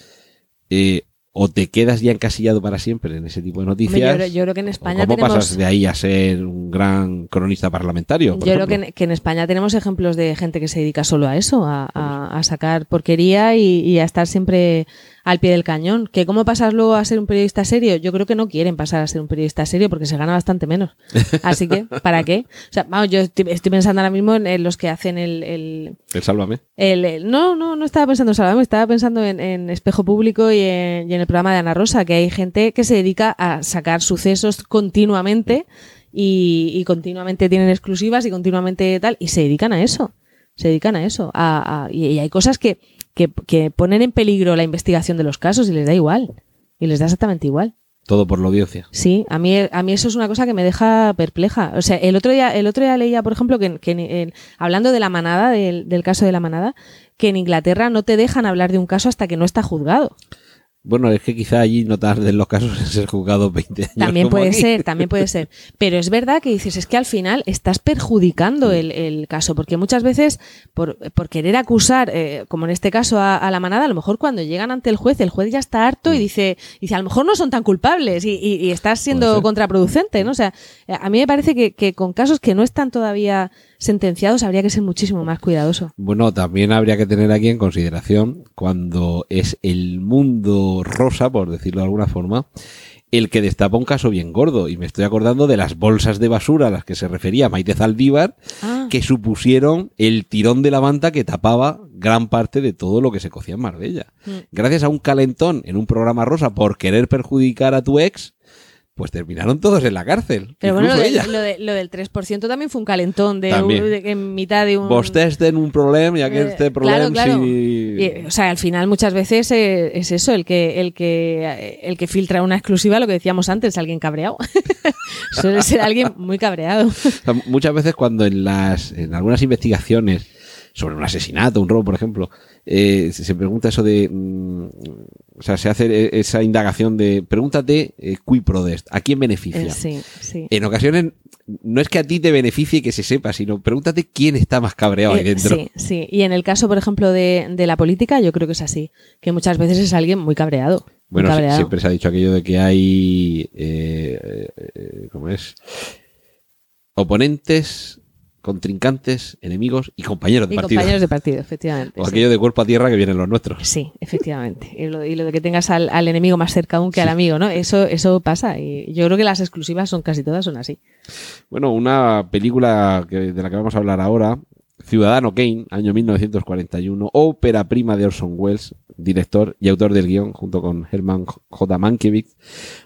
eh, o te quedas ya encasillado para siempre en ese tipo de noticias. Yo, yo creo que en España ¿Cómo tenemos... pasas de ahí a ser un gran cronista parlamentario? por Yo creo que en, que en España tenemos ejemplos de gente que se dedica solo a eso, a, a- a sacar porquería y, y a estar siempre al pie del cañón. ¿Que cómo pasas luego a ser un periodista serio? Yo creo que no quieren pasar a ser un periodista serio porque se gana bastante menos. Así que, ¿para qué? O sea, vamos, yo estoy, estoy pensando ahora mismo en, en los que hacen el, el, El sálvame. el- el- no, no, no estaba pensando en Salvador, estaba pensando en, en Espejo Público y en, y en el programa de Ana Rosa, que hay gente que se dedica a sacar sucesos continuamente y, y continuamente tienen exclusivas y continuamente tal, y se dedican a eso. Se dedican a eso. A, a- y, y hay cosas que, que, que ponen en peligro la investigación de los casos y les da igual. Y les da exactamente igual. Todo por la audiencia. Sí, a mí, a mí eso es una cosa que me deja perpleja. O sea, el otro día, el otro día leía, por ejemplo, que, que hablando de la manada, del, del caso de la manada, que en Inglaterra no te dejan hablar de un caso hasta que no está juzgado. Bueno, es que quizá allí no tarden los casos en ser juzgados 20 años. También puede aquí. ser, también puede ser. Pero es verdad que dices, es que al final estás perjudicando el, el caso, porque muchas veces, por, por querer acusar, eh, como en este caso a, a la manada, a lo mejor cuando llegan ante el juez, el juez ya está harto y dice, dice a lo mejor no son tan culpables y, y- y estás siendo contraproducente, ¿no? O sea, a mí me parece que, que con casos que no están todavía sentenciados habría que ser muchísimo más cuidadoso. Bueno, también habría que tener aquí en consideración cuando es el mundo rosa, por decirlo de alguna forma, el que destapa un caso bien gordo. Y me estoy acordando de las bolsas de basura a las que se refería Maite Zaldívar, Ah. que supusieron el tirón de la manta que tapaba gran parte de todo lo que se cocía en Marbella. Mm. Gracias a un calentón en un programa rosa por querer perjudicar a tu ex, pues terminaron todos en la cárcel. Pero bueno, lo, ella. lo de- lo del 3% también fue un calentón de, un- de- en mitad de un... Vostès tenen un problema y aquel Eh, este problema claro, claro. sí- Y, o sea, al final muchas veces eh, es eso, el que, el que, eh, el que filtra una exclusiva, lo que decíamos antes, alguien cabreado. Suele ser alguien muy cabreado. O sea, muchas veces cuando en las en algunas investigaciones sobre un asesinato, un robo, por ejemplo, eh, se, pregunta eso de, mm, o sea, se hace eh, esa indagación de, pregúntate eh, qui prodest, ¿a quién beneficia? Eh, sí, sí. En ocasiones no es que a ti te beneficie que se sepa, sino pregúntate quién está más cabreado ahí Eh, dentro. sí, sí. Y en el caso, por ejemplo, de, de la política, yo creo que es así. Que muchas veces es alguien muy cabreado. muy Bueno, cabreado. siempre se ha dicho aquello de que hay, eh, ¿cómo es? Oponentes, contrincantes, enemigos y compañeros de Y partido. compañeros de partido, efectivamente. O sí. aquello de cuerpo a tierra que vienen los nuestros. Sí, efectivamente. Y lo, y lo de que tengas al, al enemigo más cerca aún que al amigo, ¿no? Eso, eso pasa. Y yo creo que las exclusivas son casi todas son así. Bueno, una película que- de la que vamos a hablar ahora, Ciudadano Kane, año 1941, ópera prima de Orson Welles, director y autor del guion, junto con Herman J. Mankiewicz,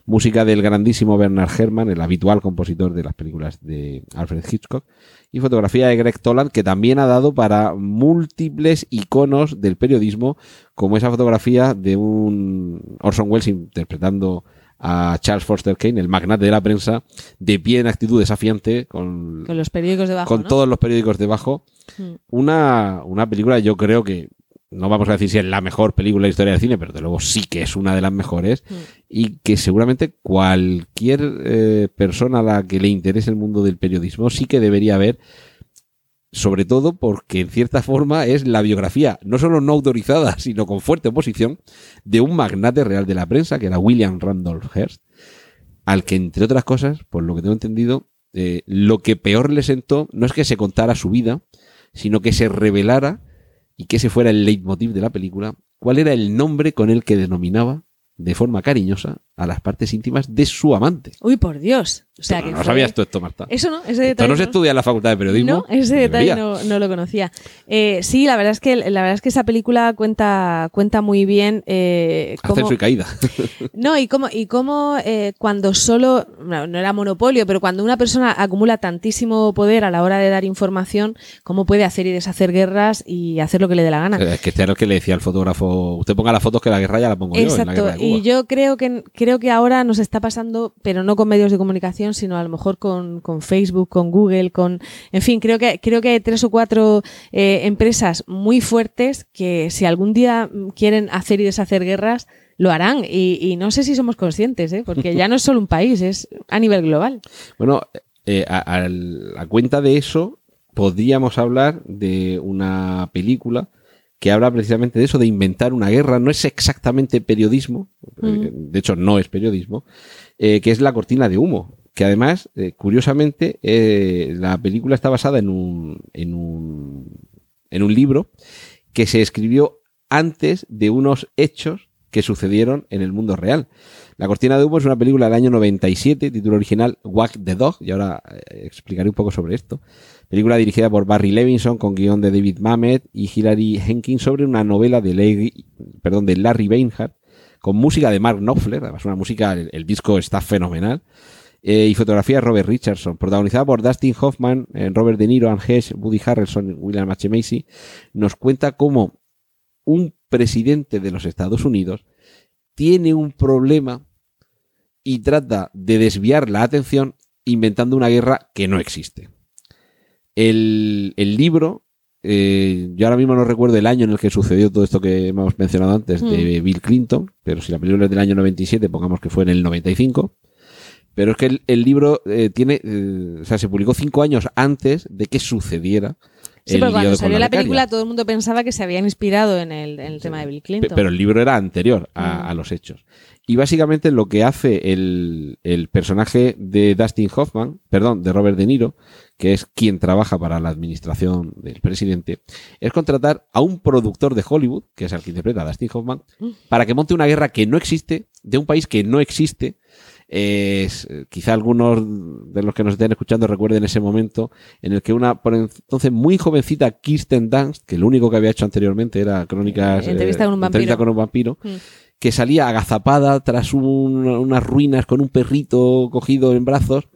música del grandísimo Bernard Herrmann, el habitual compositor de las películas de Alfred Hitchcock, y fotografía de Greg Toland, que también ha dado para múltiples iconos del periodismo, como esa fotografía de un Orson Welles interpretando a Charles Foster Kane, el magnate de la prensa, de pie en actitud desafiante, con, Con los periódicos debajo. con ¿no? todos los periódicos debajo. Mm. Una, una película, yo creo que, no vamos a decir si es la mejor película de la historia del cine, pero de luego sí que es una de las mejores, Mm. y que seguramente cualquier eh, persona a la que le interese el mundo del periodismo sí que debería ver, sobre todo porque en cierta forma es la biografía, no solo no autorizada, sino con fuerte oposición, de un magnate real de la prensa, que era William Randolph Hearst, al que, entre otras cosas, por lo que tengo entendido, eh, lo que peor le sentó no es que se contara su vida, sino que se revelara y que ese fuera el leitmotiv de la película, cuál era el nombre con el que denominaba de forma cariñosa a las partes íntimas de su amante. Uy, por Dios. O sea, no, que no fue- sabías tú esto, Marta. Eso no, ese Esto detalle. no se estudia en la Facultad de Periodismo. No, ese detalle no, no lo conocía. Eh, sí, la verdad es que la verdad es que esa película cuenta cuenta muy bien eh, cómo- Ascenso y caída. no y cómo y cómo eh, cuando solo no, no era monopolio, pero cuando una persona acumula tantísimo poder a la hora de dar información, cómo puede hacer y deshacer guerras y hacer lo que le dé la gana. Es que este era el que le decía al fotógrafo, usted ponga las fotos que la guerra ya la pongo yo Exacto, de Cuba. y yo creo que creo que ahora nos está pasando, pero no con medios de comunicación, sino a lo mejor con, con Facebook, con Google, con, en fin, creo que creo que hay tres o cuatro eh, empresas muy fuertes que si algún día mm, quieren hacer y deshacer guerras lo harán y, y no sé si somos conscientes, ¿eh? porque ya no es solo un país, es a nivel global. Bueno, eh, a, a la cuenta de eso, podríamos hablar de una película que habla precisamente de eso, de inventar una guerra. No es exactamente periodismo, eh, de hecho no es periodismo, eh, que es La cortina de humo. Que además, eh, curiosamente, eh, la película está basada en un, en un, en un libro que se escribió antes de unos hechos que sucedieron en el mundo real. La cortina de humo es una película del año 97, título original Whack the Dog, y ahora explicaré un poco sobre esto. Película dirigida por Barry Levinson con guion de David Mamet y Hilary Henkin sobre una novela de Larry, perdón, de Larry Beinhardt con música de Mark Knopfler, además una música, el, el disco está fenomenal. Eh, y fotografía de Robert Richardson, protagonizada por Dustin Hoffman, eh, Robert De Niro, Anne Hesh, Woody Harrelson, William H. Macy, nos cuenta cómo un presidente de los Estados Unidos tiene un problema y trata de desviar la atención inventando una guerra que no existe. El, el libro, eh, yo ahora mismo no recuerdo el año en el que sucedió todo esto que hemos mencionado antes de Bill Clinton, pero si la película es del año 97, pongamos que fue en el 95. Pero es que el, el libro eh, tiene, eh, o sea, se publicó cinco años antes de que sucediera. Sí, el pero cuando salió la película todo el mundo pensaba que se habían inspirado en el, en el tema de Bill Clinton. Pero el libro era anterior a, Mm. a los hechos. Y básicamente lo que hace el, el personaje de Dustin Hoffman, perdón, de Robert De Niro, que es quien trabaja para la administración del presidente, es contratar a un productor de Hollywood, que es el que interpreta a Dustin Hoffman, Mm. para que monte una guerra que no existe, de un país que no existe. Es, eh, quizá algunos de los que nos estén escuchando recuerden ese momento en el que una, por entonces muy jovencita Kirsten Dunst, que lo único que había hecho anteriormente era crónicas, Eh, entrevista con un vampiro. entrevista con un vampiro, Mm. que salía agazapada tras un- unas ruinas con un perrito cogido en brazos,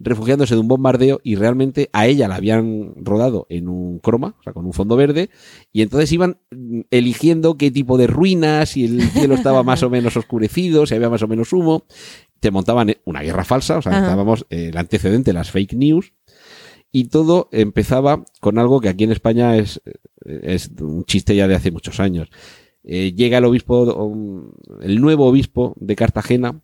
refugiándose de un bombardeo y realmente a ella la habían rodado en un croma, o sea, con un fondo verde, y entonces iban mm, eligiendo qué tipo de ruinas, si el cielo estaba más o menos oscurecido, si había más o menos humo, te montaban una guerra falsa, o sea, Ajá. estábamos eh, el antecedente, las fake news, y todo empezaba con algo que aquí en España es, es un chiste ya de hace muchos años. Eh, llega el obispo, um, el nuevo obispo de Cartagena,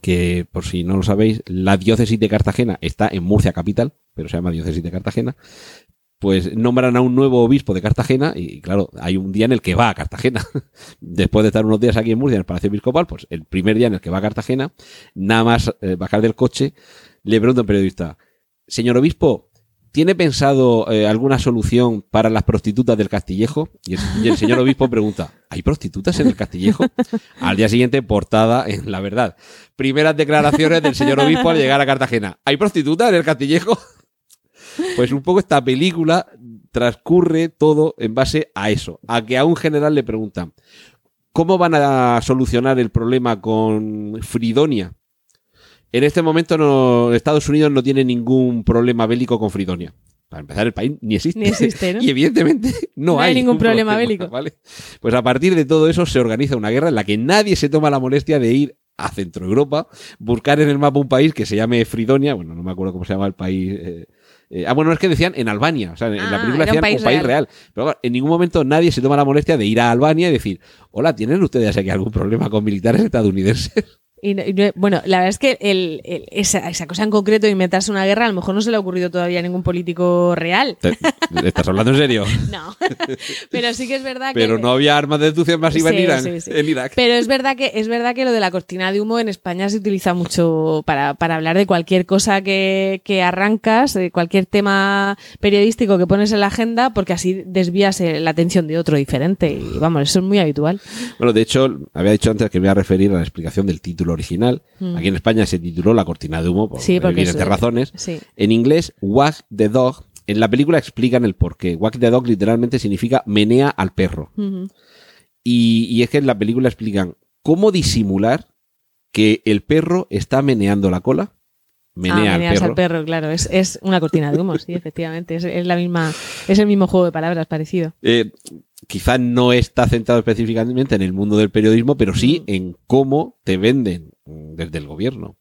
que por si no lo sabéis, la diócesis de Cartagena está en Murcia capital, pero se llama diócesis de Cartagena. Pues nombran a un nuevo obispo de Cartagena y claro, hay un día en el que va a Cartagena. Después de estar unos días aquí en Murcia en el Palacio Episcopal, pues el primer día en el que va a Cartagena, nada más eh, bajar del coche, le pregunta a un periodista, señor obispo, ¿tiene pensado eh, alguna solución para las prostitutas del Castillejo? Y el, y el señor obispo pregunta, ¿hay prostitutas en el Castillejo? Al día siguiente, portada en La Verdad. Primeras declaraciones del señor obispo al llegar a Cartagena. ¿Hay prostitutas en el Castillejo? Pues un poco esta película transcurre todo en base a eso, a que a un general le preguntan, ¿cómo van a solucionar el problema con Fridonia? En este momento no, Estados Unidos no tiene ningún problema bélico con Fridonia. Para empezar, el país ni existe. Ni existe, ¿no? Y evidentemente no, No hay ningún problema bélico. ¿vale? Pues a partir de todo eso se organiza una guerra en la que nadie se toma la molestia de ir a Centro Europa, buscar en el mapa un país que se llame Fridonia, bueno, no me acuerdo cómo se llama el país. eh, eh, ah, bueno, es que decían en Albania, o sea, en la Ah, película era un decían país un país real. real. Pero claro, en ningún momento nadie se toma la molestia de ir a Albania y decir, hola, ¿tienen ustedes aquí algún problema con militares estadounidenses? Y no- y no- bueno, la verdad es que el- el- esa, esa cosa en concreto de inventarse una guerra, a lo mejor no se le ha ocurrido todavía a ningún político real. ¿Te- ¿Estás hablando en serio? No. Pero sí que es verdad que. Pero no había armas de destrucción masiva en Sí, Irán, sí, sí. en Irak. Pero es verdad que es verdad que lo de la cortina de humo en España se utiliza mucho para, para hablar de cualquier cosa que, que arrancas, de cualquier tema periodístico que pones en la agenda, porque así desvías eh, la atención de otro diferente. Y vamos, eso es muy habitual. Bueno, de hecho, había dicho antes que me voy a referir a la explicación del título título original. Mm. Aquí en España se tituló La cortina de humo por Sí, porque evidentes es- razones. Sí. En inglés, Wag the Dog. En la película explican el porqué. Wag the Dog literalmente significa menea al perro. Y, y es que en la película explican cómo disimular que el perro está meneando la cola. Menea ah, al meneas perro. al perro, claro. Es, es una cortina de humo, sí, efectivamente. Es, es la misma, es el mismo juego de palabras parecido. Eh, quizás no está centrado específicamente en el mundo del periodismo, pero sí Mm. en cómo te venden desde el gobierno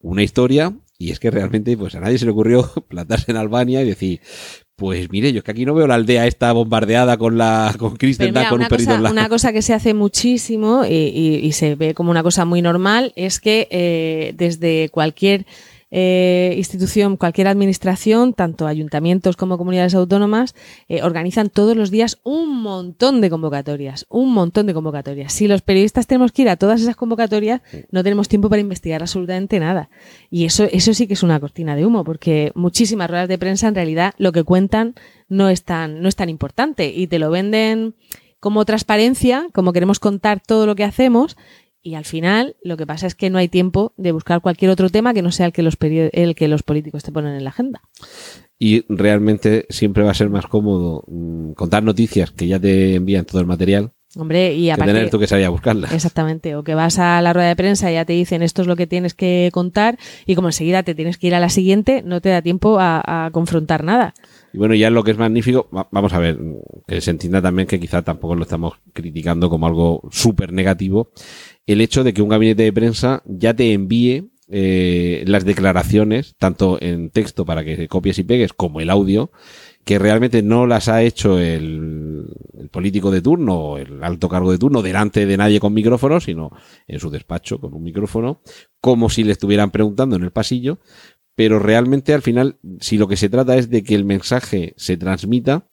una historia. Y es que realmente pues a nadie se le ocurrió plantarse en Albania y decir, pues mire, yo es que aquí no veo la aldea esta bombardeada con la con mira, con una, un perrito cosa, en la... una cosa que se hace muchísimo y, y- y se ve como una cosa muy normal es que eh, desde cualquier eh, institución, cualquier administración, tanto ayuntamientos como comunidades autónomas, eh, organizan todos los días un montón de convocatorias, un montón de convocatorias. Si los periodistas tenemos que ir a todas esas convocatorias, no tenemos tiempo para investigar absolutamente nada. Y eso, eso sí que es una cortina de humo, porque muchísimas ruedas de prensa en realidad lo que cuentan no es tan, no es tan importante y te lo venden como transparencia, como queremos contar todo lo que hacemos. Y al final lo que pasa es que no hay tiempo de buscar cualquier otro tema que no sea el que los, el que los políticos te ponen en la agenda. Y realmente siempre va a ser más cómodo mm, contar noticias que ya te envían todo el material Hombre, y que aparte... tener tú que salir a buscarlas. Exactamente, o que vas a la rueda de prensa y ya te dicen esto es lo que tienes que contar y como enseguida te tienes que ir a la siguiente, no te da tiempo a, a confrontar nada. Y bueno, ya lo que es magnífico, va- vamos a ver, que se entienda también que quizá tampoco lo estamos criticando como algo súper negativo, el hecho de que un gabinete de prensa ya te envíe eh, las declaraciones, tanto en texto para que copies y pegues, como el audio, que realmente no las ha hecho el, el político de turno o el alto cargo de turno delante de nadie con micrófono, sino en su despacho con un micrófono, como si le estuvieran preguntando en el pasillo, pero realmente al final, si lo que se trata es de que el mensaje se transmita,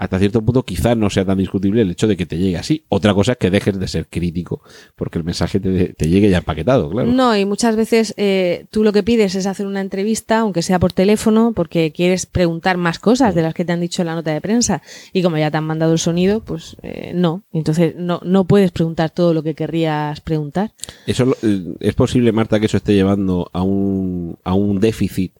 hasta cierto punto quizás no sea tan discutible el hecho de que te llegue así. Otra cosa es que dejes de ser crítico, porque el mensaje te, te llegue ya empaquetado, claro. No, y muchas veces eh, tú lo que pides es hacer una entrevista, aunque sea por teléfono, porque quieres preguntar más cosas de las que te han dicho en la nota de prensa. Y como ya te han mandado el sonido, pues eh, no. Entonces no, no puedes preguntar todo lo que querrías preguntar. Eso eh, es posible, Marta, que eso esté llevando a un, a un déficit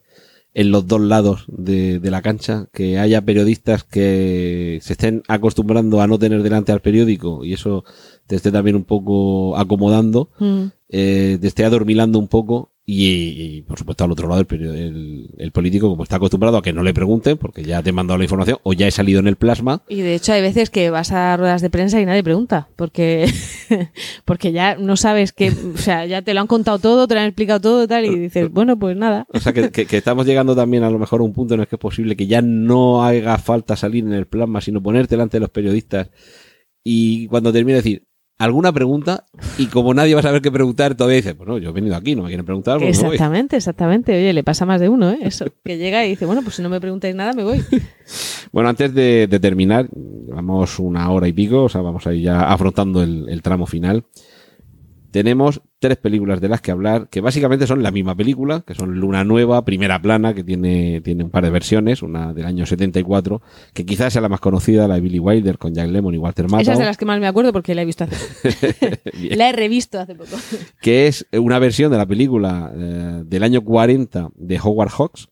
en los dos lados de, de la cancha, que haya periodistas que se estén acostumbrando a no tener delante al periódico y eso te esté también un poco acomodando, Mm. eh, te esté adormilando un poco y, y, por supuesto al otro lado el, el, el político como está acostumbrado a que no le pregunten porque ya te he mandado la información o ya he salido en el plasma Y de hecho hay veces que vas a ruedas de prensa y nadie pregunta, porque, porque ya no sabes que, o sea, ya te lo han contado todo, te lo han explicado todo y tal, y dices, bueno, pues nada. O sea, que, que- que estamos llegando también a lo mejor a un punto en el que es posible que ya no haga falta salir en el plasma, sino ponerte delante de los periodistas y cuando termine decir alguna pregunta y como nadie va a saber qué preguntar, todavía dices, bueno, yo he venido aquí, no me quieren preguntar, pues me voy. Exactamente, exactamente. Oye, le pasa más de uno, ¿eh? Eso, que llega y dice, bueno, pues si no me preguntáis nada, me voy. Bueno, antes de, de terminar, llevamos una hora y pico, o sea, vamos a ir ya afrontando el, el tramo final. Tenemos tres películas de las que hablar, que básicamente son la misma película, que son Luna Nueva, Primera Plana, que tiene, tiene un par de versiones, una del año 74, que quizás sea la más conocida, la de Billy Wilder, con Jack Lemmon y Walter Esa es Matthau, de las que más me acuerdo porque la he visto hace poco. La he revisto hace poco. que es una versión de la película eh, del año 40 de Howard Hawks,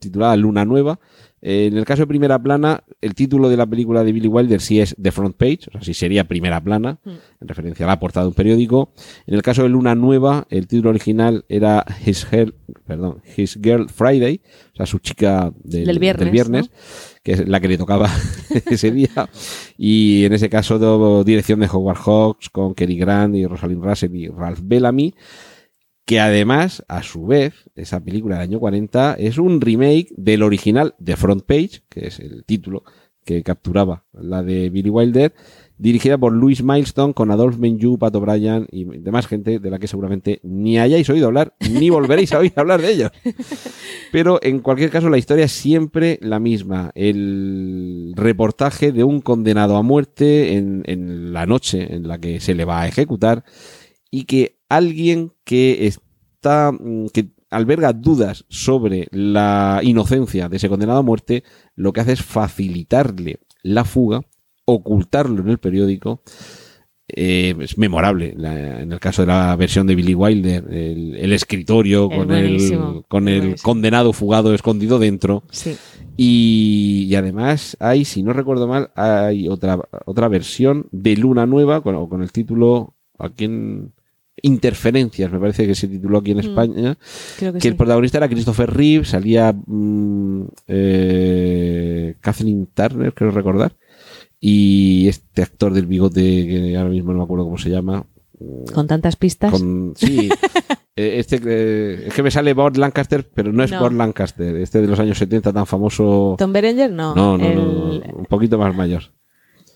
titulada Luna Nueva. Eh, en el caso de Primera Plana, el título de la película de Billy Wilder sí es The Front Page, o sea, sí sería Primera Plana, en referencia a la portada de un periódico. En el caso de Luna Nueva, el título original era His, Her- perdón, His Girl Friday, o sea, su chica del, Del viernes, que es la que le tocaba ese día. Y en ese caso, do- dirección de Howard Hawks con Kerry Grant y Rosalind Russell y Ralph Bellamy que además, a su vez, esa película del año 40 es un remake del original de Front Page, que es el título que capturaba la de Billy Wilder, dirigida por Louis Milestone con Adolphe Menjou, Pat O'Brien y demás gente de la que seguramente ni hayáis oído hablar, ni volveréis a oír hablar de ellos. Pero en cualquier caso la historia es siempre la misma. El reportaje de un condenado a muerte en, en la noche en la que se le va a ejecutar y que alguien que está mm, que alberga dudas sobre la inocencia de ese condenado a muerte, lo que hace es facilitarle la fuga, ocultarlo en el periódico eh, es memorable. La- en el caso de la versión de Billy Wilder, el, el escritorio Es con el, con el condenado fugado escondido dentro. Sí. Y, y además hay, si no recuerdo mal, hay otra, otra versión de Luna Nueva con, con el título aquí en Interferencias, me parece que se tituló aquí en Mm, España, Creo que, que sí. el protagonista era Christopher Reeve, salía mm, eh, Kathleen Turner, creo recordar, y este actor del bigote, que ahora mismo no me acuerdo cómo se llama. Con tantas pistas. Con, sí, eh, este, eh, es que me sale Bob Lancaster, pero no es No. Bob Lancaster, este de los años 70 tan famoso. Tom Berenger, no. No, no, el- no, un poquito más mayor.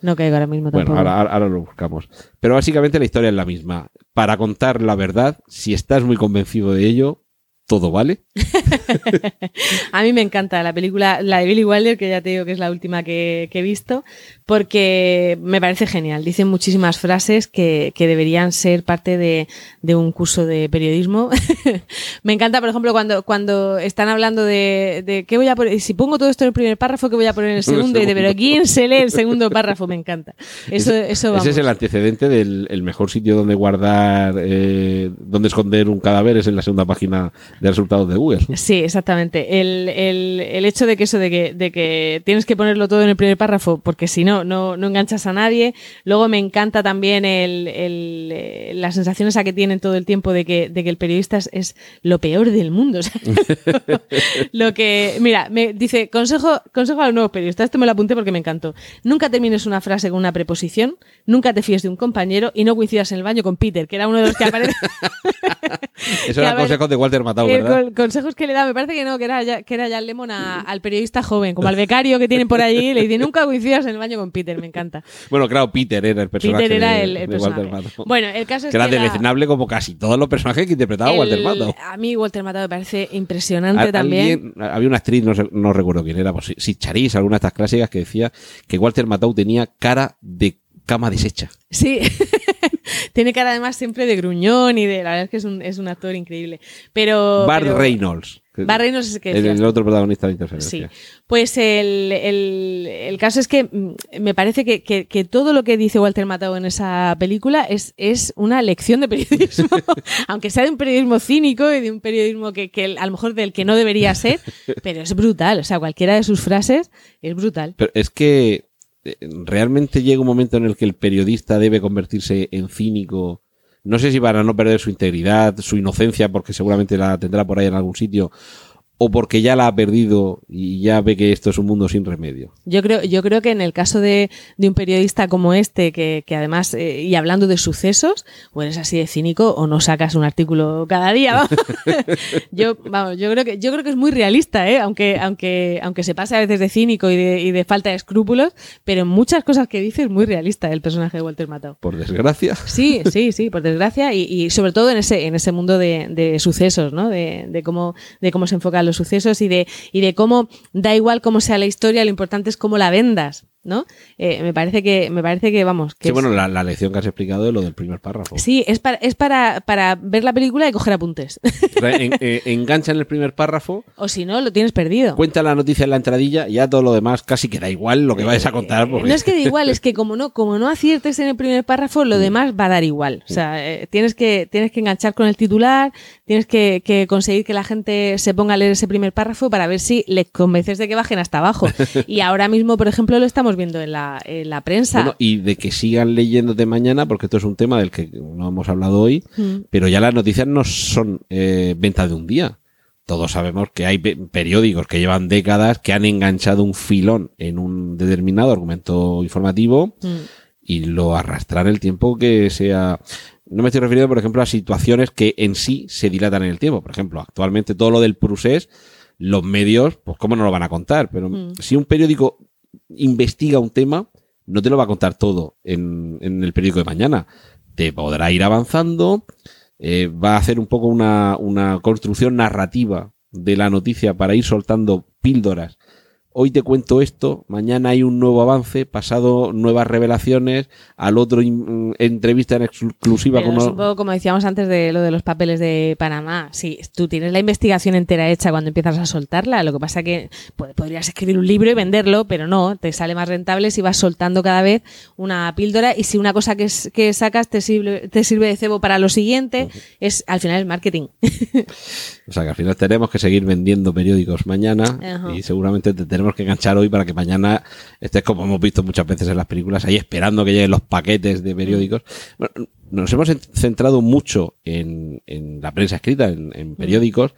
No caigo ahora mismo Bueno, tampoco. ahora, ahora- ahora lo buscamos. Pero básicamente la historia es la misma. Para contar la verdad, si estás muy convencido de ello, todo vale. A mí me encanta la película, la de Billy Wilder, que ya te digo que es la última que, que he visto, porque me parece genial. Dicen muchísimas frases que, que deberían ser parte de, de un curso de periodismo. me encanta, por ejemplo, cuando, cuando están hablando de, de qué voy a poner, si pongo todo esto en el primer párrafo, ¿qué voy a poner en el segundo? Y de, pero ¿quién se lee el segundo párrafo? Me encanta. Eso, Ese- eso vamos. Ese es el antecedente del el mejor sitio donde guardar, eh, donde esconder un cadáver, es en la segunda página de resultados de Google. Sí, exactamente. El, el- el hecho de que eso, de que, de que tienes que ponerlo todo en el primer párrafo, porque si no, no, no enganchas a nadie. Luego me encanta también el, el, eh, la sensación esa que tienen todo el tiempo de que, de que el periodista es, es lo peor del mundo. O sea, lo que, mira, me dice, consejo, consejo a los nuevos periodistas, esto me lo apunté porque me encantó. Nunca termines una frase con una preposición, nunca te fíes de un compañero y no coincidas en el baño con Peter, que era uno de los que aparece. Eso era consejos de Walter Matthau, Eh, ¿verdad? con- consejos que le da, me parece que no, que era ya, que era ya Lemon a- al periodista joven, como al becario que tienen por allí, le dice nunca coincidas en el baño con Peter, me encanta. Bueno, claro, Peter era el personaje. Peter era de- el, el de Walter personaje. Matthau. Bueno, el caso es que era la- deleznable como casi todos los personajes que interpretaba el- Walter Matthau. A mí Walter Matthau me parece impresionante también. había una actriz, no, sé- no recuerdo quién era, pues, si- si Charisse, alguna de estas clásicas, que decía que Walter Matthau tenía cara de cama deshecha. Sí. Tiene cara además siempre de gruñón y de. La verdad es que es un, es un actor increíble. Pero. Bart pero- Reynolds. Bart Reynolds es el que el, otro protagonista de Sí, Interferencia. pues el, el- el caso es que mm, me parece que, que- que todo lo que dice Walter Matthau en esa película es, es una lección de periodismo, aunque sea de un periodismo cínico y de un periodismo que, que a lo mejor del que no debería ser, pero es brutal, o sea, cualquiera de sus frases es brutal. Pero es que realmente llega un momento en el que el periodista debe convertirse en cínico. No sé si para no perder su integridad, su inocencia, porque seguramente la tendrá por ahí en algún sitio, o porque ya la ha perdido y ya ve que esto es un mundo sin remedio. Yo creo, yo creo que en el caso de, de un periodista como este, que, que además, eh, y hablando de sucesos, o eres así de cínico o no sacas un artículo cada día, yo, vamos, yo creo que, yo creo que es muy realista, ¿eh? aunque, aunque, aunque se pase a veces de cínico y de, y de falta de escrúpulos, pero en muchas cosas que dice es muy realista el personaje de Walter Matthau. Por desgracia. Sí, sí, sí, por desgracia, y, y sobre todo en ese, en ese mundo de, de sucesos, ¿no? De, de cómo, de cómo se enfocan los sucesos y de, y de cómo da igual cómo sea la historia, lo importante es cómo la vendas, ¿no? Eh, me parece que, me parece que, vamos, que Sí, es- bueno, la, la lección que has explicado es lo del primer párrafo. sí, es para, es para, para ver la película y coger apuntes. O sea, en- eh, engancha en el primer párrafo, o si no, lo tienes perdido. cuenta la noticia en la entradilla y ya todo lo demás casi que da igual lo que vayas a contar. Porque... No es que da igual, es que como no, como no aciertes en el primer párrafo, lo demás va a dar igual. O sea, eh, tienes que, tienes que enganchar con el titular, tienes que, que conseguir que la gente se ponga a leer ese primer párrafo para ver si les convences de que bajen hasta abajo. Y ahora mismo, por ejemplo, lo estamos viendo en la, en la prensa. Bueno, y de que sigan leyéndote mañana, porque esto es un tema del que no hemos hablado hoy, Mm. pero ya las noticias no son eh, venta de un día. Todos sabemos que hay pe- periódicos que llevan décadas que han enganchado un filón en un determinado argumento informativo Mm. y lo arrastran el tiempo que sea. No me estoy refiriendo, por ejemplo, a situaciones que en sí se dilatan en el tiempo. Por ejemplo, actualmente todo lo del procés, los medios, pues cómo no lo van a contar. Pero Mm. si un periódico investiga un tema, no te lo va a contar todo en, el periódico de mañana. Te podrá ir avanzando, eh, va a hacer un poco una, una construcción narrativa de la noticia para ir soltando píldoras hoy te cuento esto, mañana hay un nuevo avance, pasado nuevas revelaciones, al otro in- entrevista en exclusiva Pero con es uno- un poco como decíamos antes de lo de los papeles de Panamá. Sí, tú tienes la investigación entera hecha cuando empiezas a soltarla. Lo que pasa que pues, podrías escribir un libro y venderlo, pero no, te sale más rentable si vas soltando cada vez una píldora y si una cosa que, sacas te sirve, te sirve de cebo para lo siguiente, es al final es marketing. O sea que al final tenemos que seguir vendiendo periódicos mañana Ajá. y seguramente te tenemos que enganchar hoy para que mañana estés como hemos visto muchas veces en las películas ahí esperando que lleguen los paquetes de periódicos. Bueno, nos hemos en- centrado mucho en, en la prensa escrita, en, en periódicos.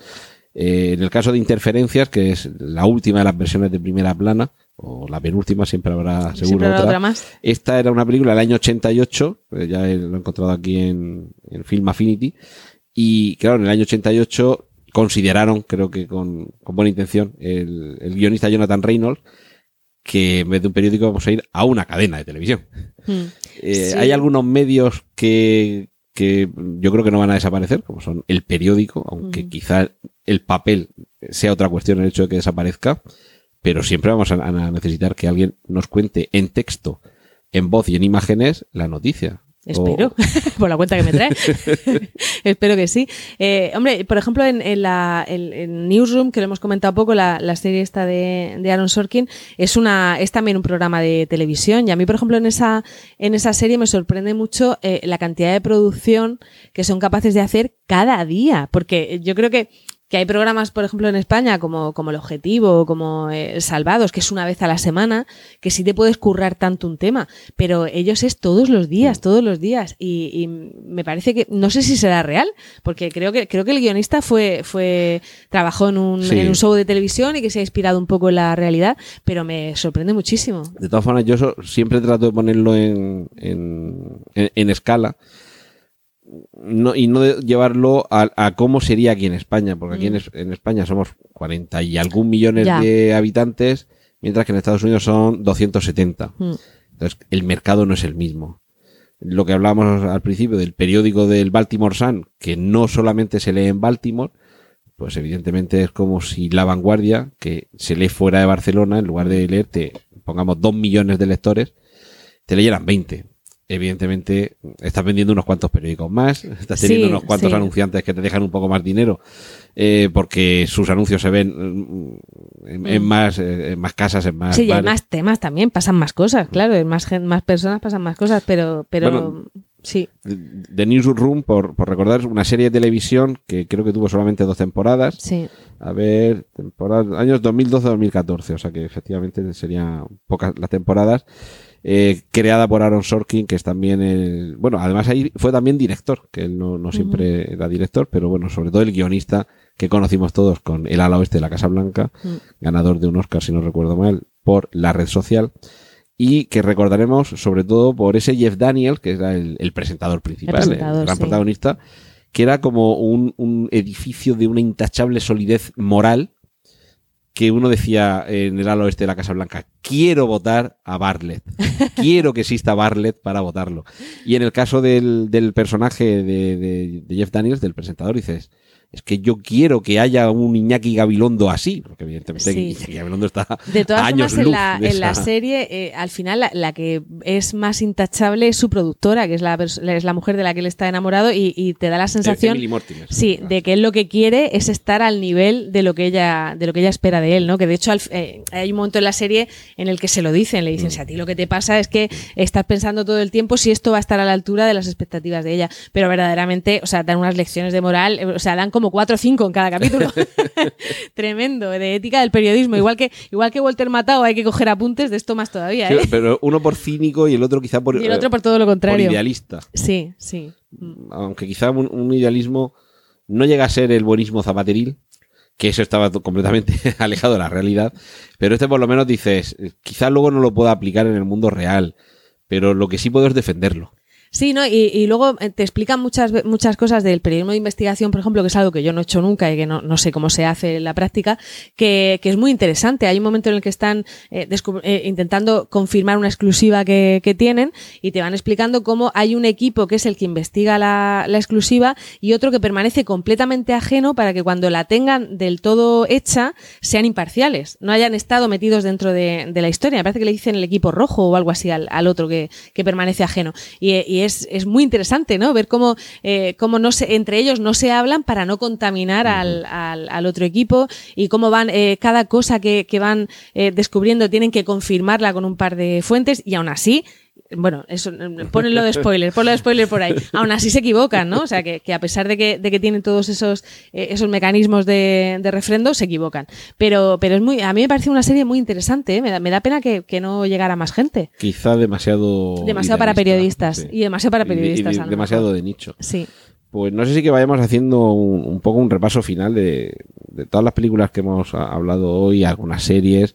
Eh, en el caso de Interferencias, que es la última de las versiones de primera plana, o la penúltima, siempre habrá seguro Siempre habrá otra. otra más. Esta era una película del año 88, pues ya lo he encontrado aquí en, en Film Affinity. Y claro, en el año 88 consideraron, creo que con, con buena intención, el, el guionista Jonathan Reynolds, que en vez de un periódico vamos a ir a una cadena de televisión. Hmm. Eh, Sí. Hay algunos medios que, que yo creo que no van a desaparecer, como son el periódico, aunque Mm. quizá el papel sea otra cuestión el hecho de que desaparezca, pero siempre vamos a, a necesitar que alguien nos cuente en texto, en voz y en imágenes la noticia. Espero, por la cuenta que me trae. Espero que sí. Eh, hombre, por ejemplo, en, en la en- en Newsroom, que lo hemos comentado poco, la, la serie esta de, de Aaron Sorkin, es una es también un programa de televisión. Y a mí, por ejemplo, en esa, en esa serie me sorprende mucho eh, la cantidad de producción que son capaces de hacer cada día. Porque yo creo que que hay programas, por ejemplo, en España, como, como El Objetivo, como eh, Salvados, que es una vez a la semana, que sí te puedes currar tanto un tema, pero ellos es todos los días, todos los días. Y, y me parece que, no sé si será real, porque creo que, creo que el guionista fue, fue, trabajó en un, Sí. en un show de televisión y que se ha inspirado un poco en la realidad, pero me sorprende muchísimo. De todas formas, yo siempre trato de ponerlo en, en, en- en escala no, y no llevarlo a, a cómo sería aquí en España, porque aquí en, es- en España somos 40 y algún millones Ya. de habitantes, mientras que en Estados Unidos son 270. Mm. Entonces, el mercado no es el mismo. Lo que hablábamos al principio del periódico del Baltimore Sun, que no solamente se lee en Baltimore, pues evidentemente es como si La Vanguardia, que se lee fuera de Barcelona, en lugar de leerte, pongamos, dos millones de lectores, te leyeran 20. Evidentemente, estás vendiendo unos cuantos periódicos más, estás teniendo Sí, unos cuantos sí. anunciantes que te dejan un poco más dinero, eh, porque sus anuncios se ven mm, en, en Mm. más, eh, en más casas, en más Sí, y hay más temas también, pasan más cosas, claro, en más, más personas pasan más cosas, pero, pero Bueno, sí. The Newsroom, por, por recordar, es una serie de televisión que creo que tuvo solamente dos temporadas. Sí. A ver, temporada, años 2012-2014, o sea que efectivamente serían pocas las temporadas. Eh, creada por Aaron Sorkin, que es también el. Bueno, además ahí fue también director, que él no, no siempre era director, pero bueno, sobre todo el guionista que conocimos todos con El ala oeste de la Casa Blanca, ganador de un Oscar, si no recuerdo mal, por la red social. Y que recordaremos sobre todo por ese Jeff Daniels, que era el, el presentador principal, el, presentador, gran sí. protagonista, que era como un, un edificio de una intachable solidez moral, que uno decía en el ala oeste de la Casa Blanca, quiero votar a Bartlett, quiero que exista Bartlett para votarlo. Y en el caso del, del personaje de, de- de Jeff Daniels, del presentador, dices, es que yo quiero que haya un Iñaki Gabilondo así, porque evidentemente Sí. Iñaki Gabilondo está De todas a años formas, en luz la, de en la serie, eh, al final, la, la que es más intachable es su productora, que es la, es la mujer de la que él está enamorado, y, y te da la sensación. Emily Mortimer. Sí, de que él lo que quiere es estar al nivel de lo que ella, de lo que ella espera de él, ¿no? Que de hecho al- eh, hay un momento en la serie en el que se lo dicen, le dicen, Mm. si a ti lo que te pasa es que estás pensando todo el tiempo si esto va a estar a la altura de las expectativas de ella. Pero verdaderamente, o sea, dan unas lecciones de moral, eh, o sea, dan como cuatro o cinco en cada capítulo. Tremendo, de ética del periodismo. Igual que, igual que Walter Matao hay que coger apuntes de esto más todavía, Sí, ¿eh? pero uno por cínico y el otro quizá por, Y el otro eh, por todo lo por contrario. idealista. Sí, sí. Mm. Aunque quizá un, un idealismo no llega a ser el buenismo zapateril, que eso estaba completamente alejado de la realidad, pero este por lo menos dices, eh, quizá luego no lo pueda aplicar en el mundo real, pero lo que sí puedo es defenderlo. Sí, ¿no? Y, y luego eh, te explican muchas, muchas cosas del periodismo de investigación, por ejemplo, que es algo que yo no he hecho nunca y que no, no sé cómo se hace en la práctica, que, es muy interesante. Hay un momento en el que están eh, eh, intentando confirmar una exclusiva que, tienen y te van explicando cómo hay un equipo que es el que investiga la, exclusiva y otro que permanece completamente ajeno para que cuando la tengan del todo hecha sean imparciales, no hayan estado metidos dentro de, la historia. Me parece que le dicen el equipo rojo o algo así al, otro que, permanece ajeno. Y es, es muy interesante, ¿no? Ver cómo, eh, cómo no se, entre ellos no se hablan para no contaminar al, al, al otro equipo y cómo van, eh, cada cosa que, que van eh, descubriendo tienen que confirmarla con un par de fuentes y aún así bueno, eso, ponenlo de spoiler, ponlo de spoiler por ahí. Aún así se equivocan, ¿no? O sea, que, que a pesar de que, de que tienen todos esos, eh, esos mecanismos de, de refrendo, se equivocan. Pero, pero es muy, a mí me parece una serie muy interesante, ¿eh? me, da, me da pena que, que no llegara más gente. Quizá demasiado. Demasiado para periodistas. sí. Y demasiado para Y y periodistas. lo demasiado de nicho. Sí. Pues no sé si que vayamos haciendo un, un poco un repaso final de, de todas las películas que hemos hablado hoy, algunas series.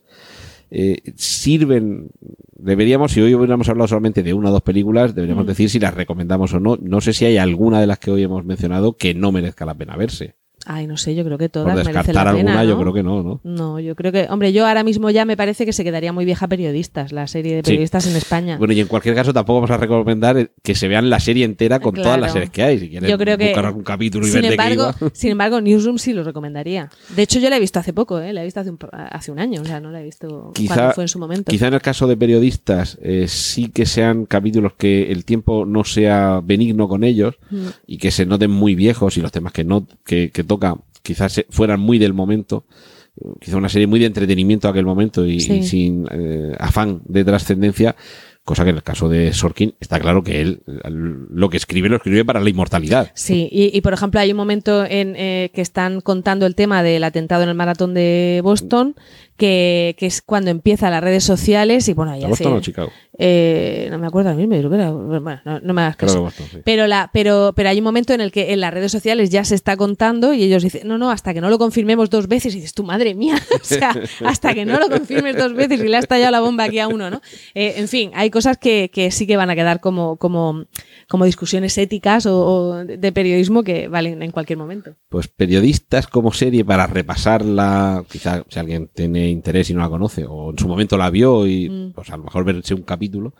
Eh, sirven, deberíamos, si hoy hubiéramos hablado solamente de una o dos películas, deberíamos Mm. decir si las recomendamos o no. No sé si hay alguna de las que hoy hemos mencionado que no merezca la pena verse. Ay, no sé, yo creo que todas Por merecen descartar la pena, alguna, yo ¿no? creo que no, ¿no? No, yo creo que, hombre, yo ahora mismo ya me parece que se quedaría muy vieja periodistas, la serie de Sí. periodistas en España. Bueno, y en cualquier caso tampoco vamos a recomendar que se vean la serie entera con todas las series que hay. Si quieren Yo creo que, buscar algún capítulo y sin ver de qué embargo, iba. sin embargo, Newsroom sí lo recomendaría. De hecho, yo la he visto hace poco, ¿eh? la he visto hace un, hace un año, o sea, no la he visto Quizá- cuando fue en su momento. Quizá en el caso de periodistas eh, sí que sean capítulos que el tiempo no sea benigno con ellos Mm. y que se noten muy viejos y los temas que no que, que toca quizás se- fueran muy del momento. Eh, Quizá una serie muy de entretenimiento aquel momento y, Sí. y sin eh, afán de trascendencia. Cosa que en el caso de Sorkin está claro que él eh, lo que escribe lo escribe para la inmortalidad. Sí, y, y, por ejemplo hay un momento en eh, que están contando el tema del atentado en el maratón de Boston, que, que es cuando empiezan las redes sociales y bueno, ahí ¿A Boston o Chicago? eh, no me acuerdo creo que era- bueno, no, no me hagas caso. que Boston, sí. Pero, la, pero, pero hay un momento en el que en las redes sociales ya se está contando y ellos dicen, no, no, hasta que no lo confirmemos dos veces. Y dices, tu madre mía, o sea, hasta que no lo confirmes dos veces y le ha estallado la bomba aquí a uno, ¿no? Eh, en fin, hay cosas que, que sí que van a quedar como, como, como discusiones éticas o, o de periodismo que valen en cualquier momento. pues periodistas como serie para repasarla, quizá si alguien tiene interés y no la conoce, o en su momento la vio y Mm. pues a lo mejor verse un capítulo.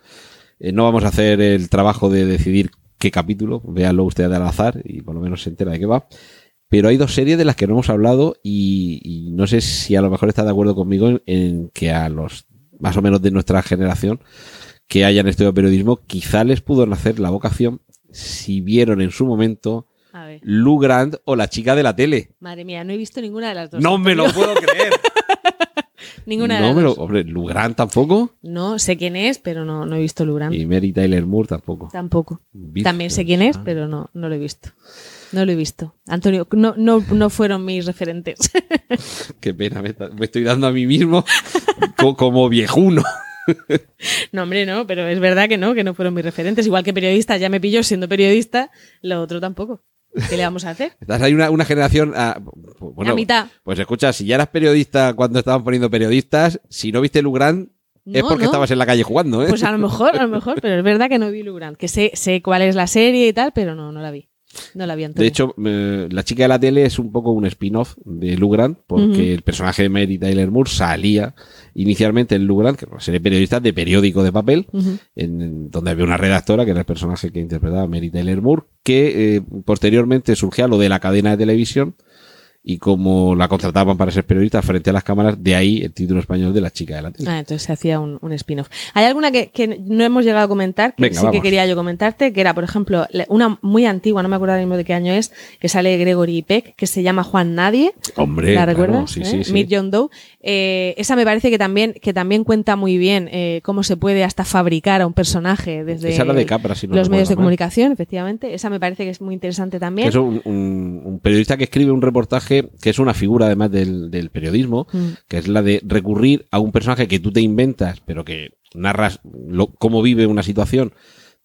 Eh, no vamos a hacer el trabajo de decidir qué capítulo, véanlo ustedes al azar y por lo menos se entera de qué va. Pero hay dos series de las que no hemos hablado y, y no sé si a lo mejor está de acuerdo conmigo en, en que a los más o menos de nuestra generación que hayan estudiado periodismo, quizá les pudo nacer la vocación si vieron en su momento. Lou Grant o la chica de la tele. Madre mía, no he visto ninguna de las dos. No me lo puedo creer. Ninguna de las dos. hombre, Lou Grant tampoco. No, sé quién es, pero no, no he visto Lurán. Y Mary Tyler Moore tampoco. Tampoco. También sé quién es, Santa. pero no, no lo he visto. No lo he visto. Antonio, no, no, no fueron mis referentes. Qué pena, me, está- me estoy dando a mí mismo co- como viejuno. no, hombre, no, pero es verdad que no, que no fueron mis referentes. Igual que periodista, ya me pilló siendo periodista, lo otro tampoco. ¿Qué le vamos a hacer? Estás ahí una, una generación. ah, bueno, A mitad. Pues escucha, si ya eras periodista cuando estaban poniendo periodistas, si no viste Lou Grant, es No, porque no. estabas en la calle jugando, ¿eh? Pues a lo mejor, a lo mejor, pero es verdad que no vi Lurán, que sé, sé cuál es la serie y tal, pero no, no la vi. No la vi Antonio. De hecho, eh, La chica de la tele es un poco un spin-off de Lou Grant, porque Ujú. el personaje de Mary Tyler Moore salía inicialmente en Lou Grant, que era una serie de periodistas de periódico de papel, en donde había una redactora, que era el personaje que interpretaba Mary Tyler Moore, que eh, posteriormente surgía lo de la cadena de televisión, y como la contrataban para ser periodista frente a las cámaras, de ahí el título español de La chica de la tele. Ah, entonces se hacía un, un spin-off. Hay alguna que, que no hemos llegado a comentar, que Venga, sí que quería yo comentarte, que era, por ejemplo, una muy antigua, no me acuerdo mismo de qué año es, que sale Gregory Peck, que se llama Juan Nadie. Hombre, ¿La claro, recuerdas? sí, ¿Eh? sí, sí. Meet John Doe. Eh, esa me parece que también, que también cuenta muy bien eh, cómo se puede hasta fabricar a un personaje desde Esa era de Capra, si no los medios de mal. comunicación, efectivamente. Esa me parece que es muy interesante también. Es un, un- un periodista que escribe un reportaje que es una figura además del, del periodismo, Mm. que es la de recurrir a un personaje que tú te inventas, pero que narras lo- cómo vive una situación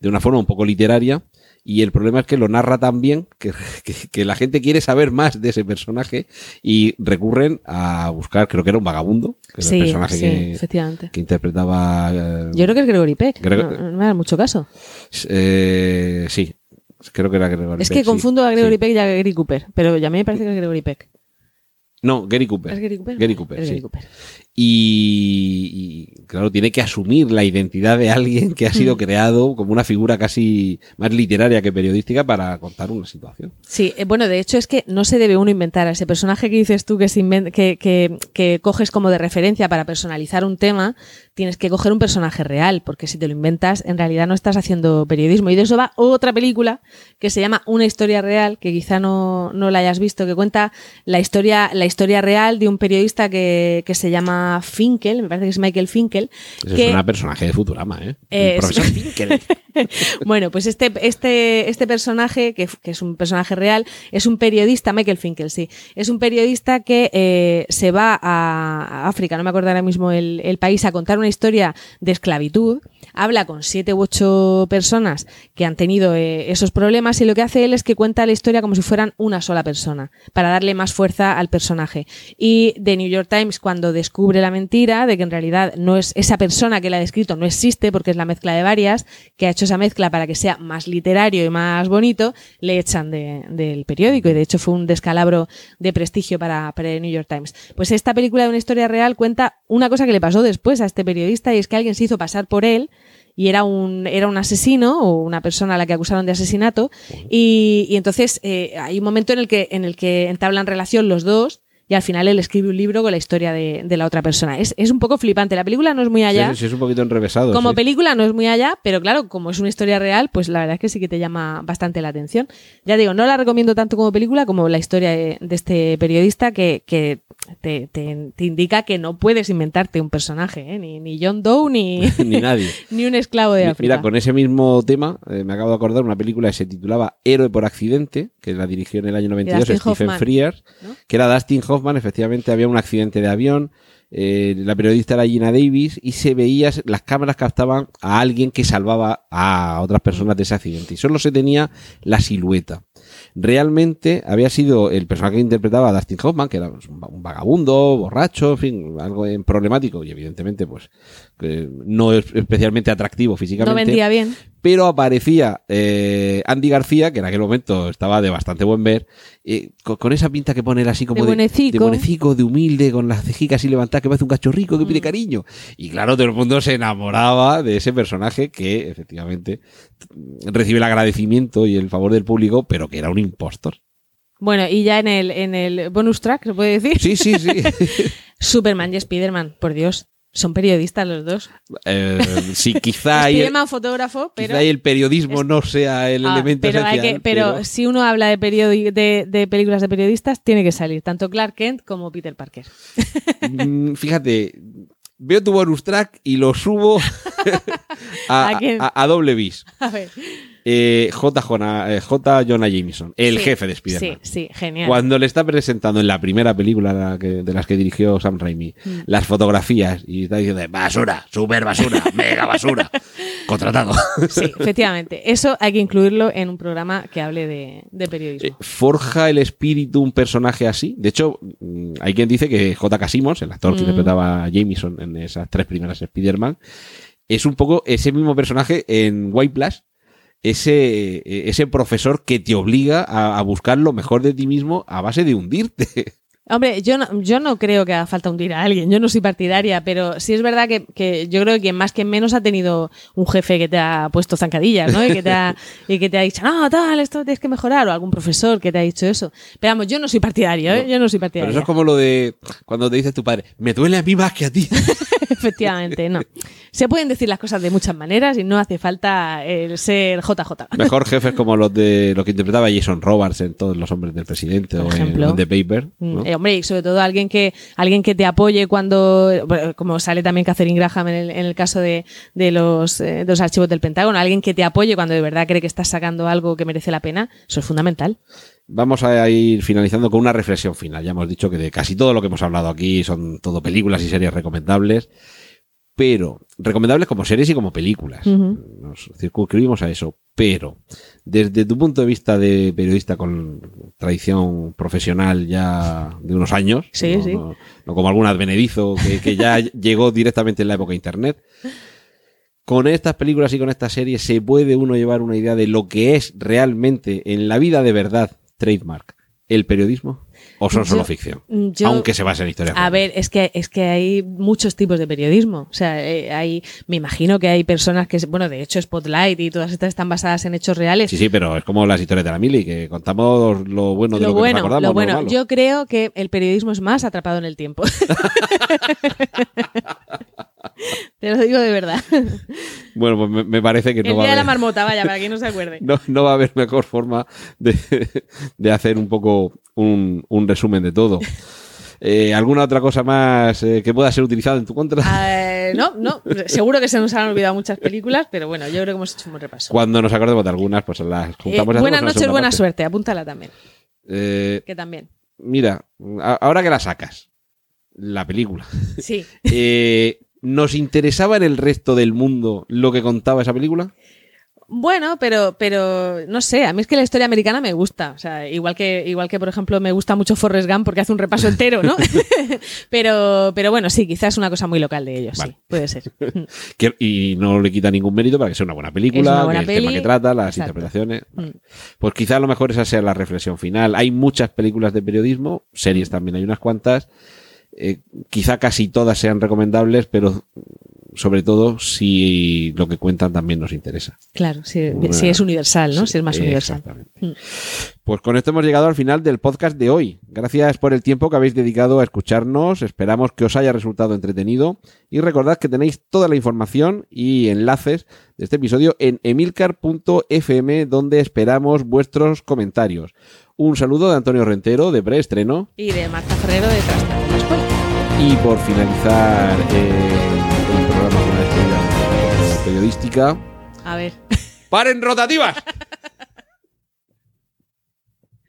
de una forma un poco literaria y el problema es que lo narra tan bien que, que- que la gente quiere saber más de ese personaje y recurren a buscar, creo que era un vagabundo, que era Sí, el personaje sí, que, efectivamente. que interpretaba... eh, Yo creo que es Gregory Peck. No me da mucho caso. eh, sí, creo que era Gregory Es Peck, que sí. confundo a Gregory Sí. Peck y a Gary Cooper, pero ya a mí me parece que es Gregory Peck. No, Gary Cooper. ¿Es Gary Cooper? Gary Cooper, Es sí. Gary Cooper. Y, y, claro, tiene que asumir la identidad de alguien que ha Mm. sido creado como una figura casi más literaria que periodística para contar una situación. Sí, eh, bueno, de hecho es que no se debe uno inventar a ese personaje que dices tú que, se que, que, que coges como de referencia para personalizar un tema, tienes que coger un personaje real, porque si te lo inventas, en realidad no estás haciendo periodismo. Y de eso va otra película que se llama Una historia real, que quizá no, no la hayas visto, que cuenta la historia, la historia real de un periodista que, que se llama Finkel, me parece que es Michael Finkel. Que- es un personaje de Futurama, ¿eh? Eh, el profesor Finkel. bueno, pues este, este, este personaje, que, que es un personaje real, es un periodista, Michael Finkel, sí, es un periodista que eh, se va a África, no me acuerdo ahora mismo el, el país, a contar una historia de esclavitud, habla con siete u ocho personas que han tenido eh, esos problemas y lo que hace él es que cuenta la historia como si fueran una sola persona, para darle más fuerza al personaje. Y The New York Times, cuando descubre la mentira de que en realidad no es esa persona que la ha descrito, no existe porque es la mezcla de varias, que ha hecho esa mezcla para que sea más literario y más bonito, le echan de- del periódico. Y de hecho fue un descalabro de prestigio para, para The New York Times. Pues esta película de una historia real cuenta una cosa que le pasó después a este periodista y es que alguien se hizo pasar por él y era un, era un asesino o una persona a la que acusaron de asesinato. Y, y entonces eh, hay un momento en el que en el que entablan relación los dos y al final él escribe un libro con la historia de, de la otra persona. Es, es un poco flipante. La película no es muy allá. Sí, sí, es un poquito enrevesado. Como sí. película no es muy allá, pero claro, como es una historia real, pues la verdad es que sí que te llama bastante la atención. Ya digo, no la recomiendo tanto como película como la historia de, de este periodista que, que te, te- te indica que no puedes inventarte un personaje, ¿eh? ni, ni John Doe ni, Ni nadie. ni un esclavo de África. Mira, con ese mismo tema, eh, me acabo de acordar una película que se titulaba Héroe por accidente, que la dirigió en el año 92 Dustin Stephen Hoffman, Frears, ¿no? que era Dustin Hoffman, efectivamente había un accidente de avión, eh, la periodista era Gina Davis y se veía, las cámaras captaban a alguien que salvaba a otras personas de ese accidente y solo se tenía la silueta. Realmente había sido el personaje que interpretaba a Dustin Hoffman, que era pues, un va- un vagabundo, borracho, en fin, algo problemático y evidentemente pues no es especialmente atractivo físicamente no vendía bien. Pero aparecía eh, Andy García, que en aquel momento estaba de bastante buen ver, eh, con, con esa pinta que pone él así como De de, buenecico, de humilde, con las cejicas así levantadas, que parece un cachorrico que pide Mm. cariño. Y claro, todo el mundo se enamoraba de ese personaje que efectivamente recibe el agradecimiento y el favor del público, pero que era un impostor. Bueno, y ya en el, en el bonus track, ¿se puede decir? Sí, sí, sí. Superman y Spiderman, por Dios. Son periodistas los dos. Eh, sí, quizá ahí, Spiderman fotógrafo, pero... el periodismo no sea el Ah, elemento pero, hay esencial, que- pero si uno habla de, de, de películas de periodistas, tiene que salir tanto Clark Kent como Peter Parker. Mm, Fíjate, veo tu bonus track y lo subo a, ¿A a- a doble bis. A ver. Eh, J. Jonah, eh, J. Jonah Jameson, el Sí, jefe de Spider-Man. Sí, sí, genial. Cuando le está presentando en la primera película de las que dirigió Sam Raimi Mm. las fotografías y está diciendo basura, super basura, mega basura, contratado. Sí, efectivamente. Eso hay que incluirlo en un programa que hable de, de Eh, periodismo. ¿Forja el espíritu un personaje así? De hecho, mm, hay quien dice que J.K. Simmons, el actor que Mm. interpretaba a Jameson en esas tres primeras Spider-Man, es un poco ese mismo personaje en White Plus, ese, eh, ese profesor que te obliga a, a buscar lo mejor de ti mismo a base de hundirte. Hombre, yo no, yo no creo que haga falta hundir a alguien, yo no soy partidaria, pero sí es verdad que, que yo creo que más que menos ha tenido un jefe que te ha puesto zancadillas, ¿no? Y que te ha, y que te ha dicho, no, tal, esto tienes que mejorar, o algún profesor que te ha dicho eso. Pero vamos, yo no soy partidario, ¿eh? Yo no soy Pero partidaria. eso es como lo de cuando te dice tu padre, me duele a mí más que a ti. Efectivamente, no. Se pueden decir las cosas de muchas maneras y no hace falta el ser JJ. Mejor jefes como los de lo que interpretaba Jason Robards en Todos los hombres del presidente Por o en, ejemplo. en The Paper. ¿no? Eh, hombre, y sobre todo alguien que alguien que te apoye cuando, bueno, como sale también Catherine Graham en el, en el caso de, de los, eh, de los archivos del Pentágono, alguien que te apoye cuando de verdad cree que estás sacando algo que merece la pena, eso es fundamental. Vamos a ir finalizando con una reflexión final. Ya hemos dicho que de casi todo lo que hemos hablado aquí son todo películas y series recomendables, pero recomendables como series y como películas. Ujú. Nos circunscribimos a eso. Pero, desde tu punto de vista de periodista con tradición profesional ya de unos años, Sí, no, sí. no- no como algún advenedizo que, que ya llegó directamente en la época de Internet, con estas películas y con esta serie se puede uno llevar una idea de lo que es realmente en la vida de verdad, trademark, el periodismo, o son Yo- solo ficción, yo- aunque se base en historias. A ver, es que, es que hay muchos tipos de periodismo. O sea, eh, hay, me imagino que hay personas que, bueno, de hecho Spotlight y todas estas están basadas en hechos reales. Sí, sí, pero es como las historias de la mili, que contamos lo bueno de lo, lo que bueno, nos acordamos. lo no bueno. malo. Yo creo que el periodismo es más atrapado en el tiempo. Te lo digo de verdad. Bueno, pues me, me parece que El no va, día a de la haber, marmota, vaya, para quien no se acuerde. no, no va a haber mejor forma de, de hacer un poco un, un resumen de todo. Eh, ¿Alguna otra cosa más eh, que pueda ser utilizada en tu contra? Eh, no, no, seguro que se nos han olvidado muchas películas, pero bueno, yo creo que hemos hecho un buen repaso. Cuando nos acordemos de algunas, pues las juntamos. buenas noches, buena parte. suerte, apúntala también, que también. mira, ahora que la sacas, la película, Sí. ¿Nos interesaba en el resto del mundo lo que contaba esa película? Bueno, pero, pero no sé, a mí es que la historia americana me gusta. O sea, igual que, igual que, por ejemplo, me gusta mucho Forrest Gump porque hace un repaso entero, ¿no? pero, pero bueno, sí, quizás es una cosa muy local de ellos, Vale. sí, puede ser. Que- y no le quita ningún mérito para que sea una buena película, una buena el tema que trata, las exacto. interpretaciones. Mm. Pues quizá a lo mejor esa sea la reflexión final. Hay muchas películas de periodismo, series también hay unas cuantas. Eh, quizá casi todas sean recomendables, pero sobre todo si lo que cuentan también nos interesa. Claro, si, Una- si es universal, ¿no? Si es más universal. Mm. Pues con esto hemos llegado al final del podcast de hoy. Gracias por el tiempo que habéis dedicado a escucharnos. Esperamos que os haya resultado entretenido. Y recordad que tenéis toda la información y enlaces de este episodio en emilcar.fm, donde esperamos vuestros comentarios. Un saludo de Antonio Rentero, de preestreno. Y de Marta Ferrero de Escuela. Y por finalizar eh, el programa con una despedida periodística. A ver. ¡Paren rotativas!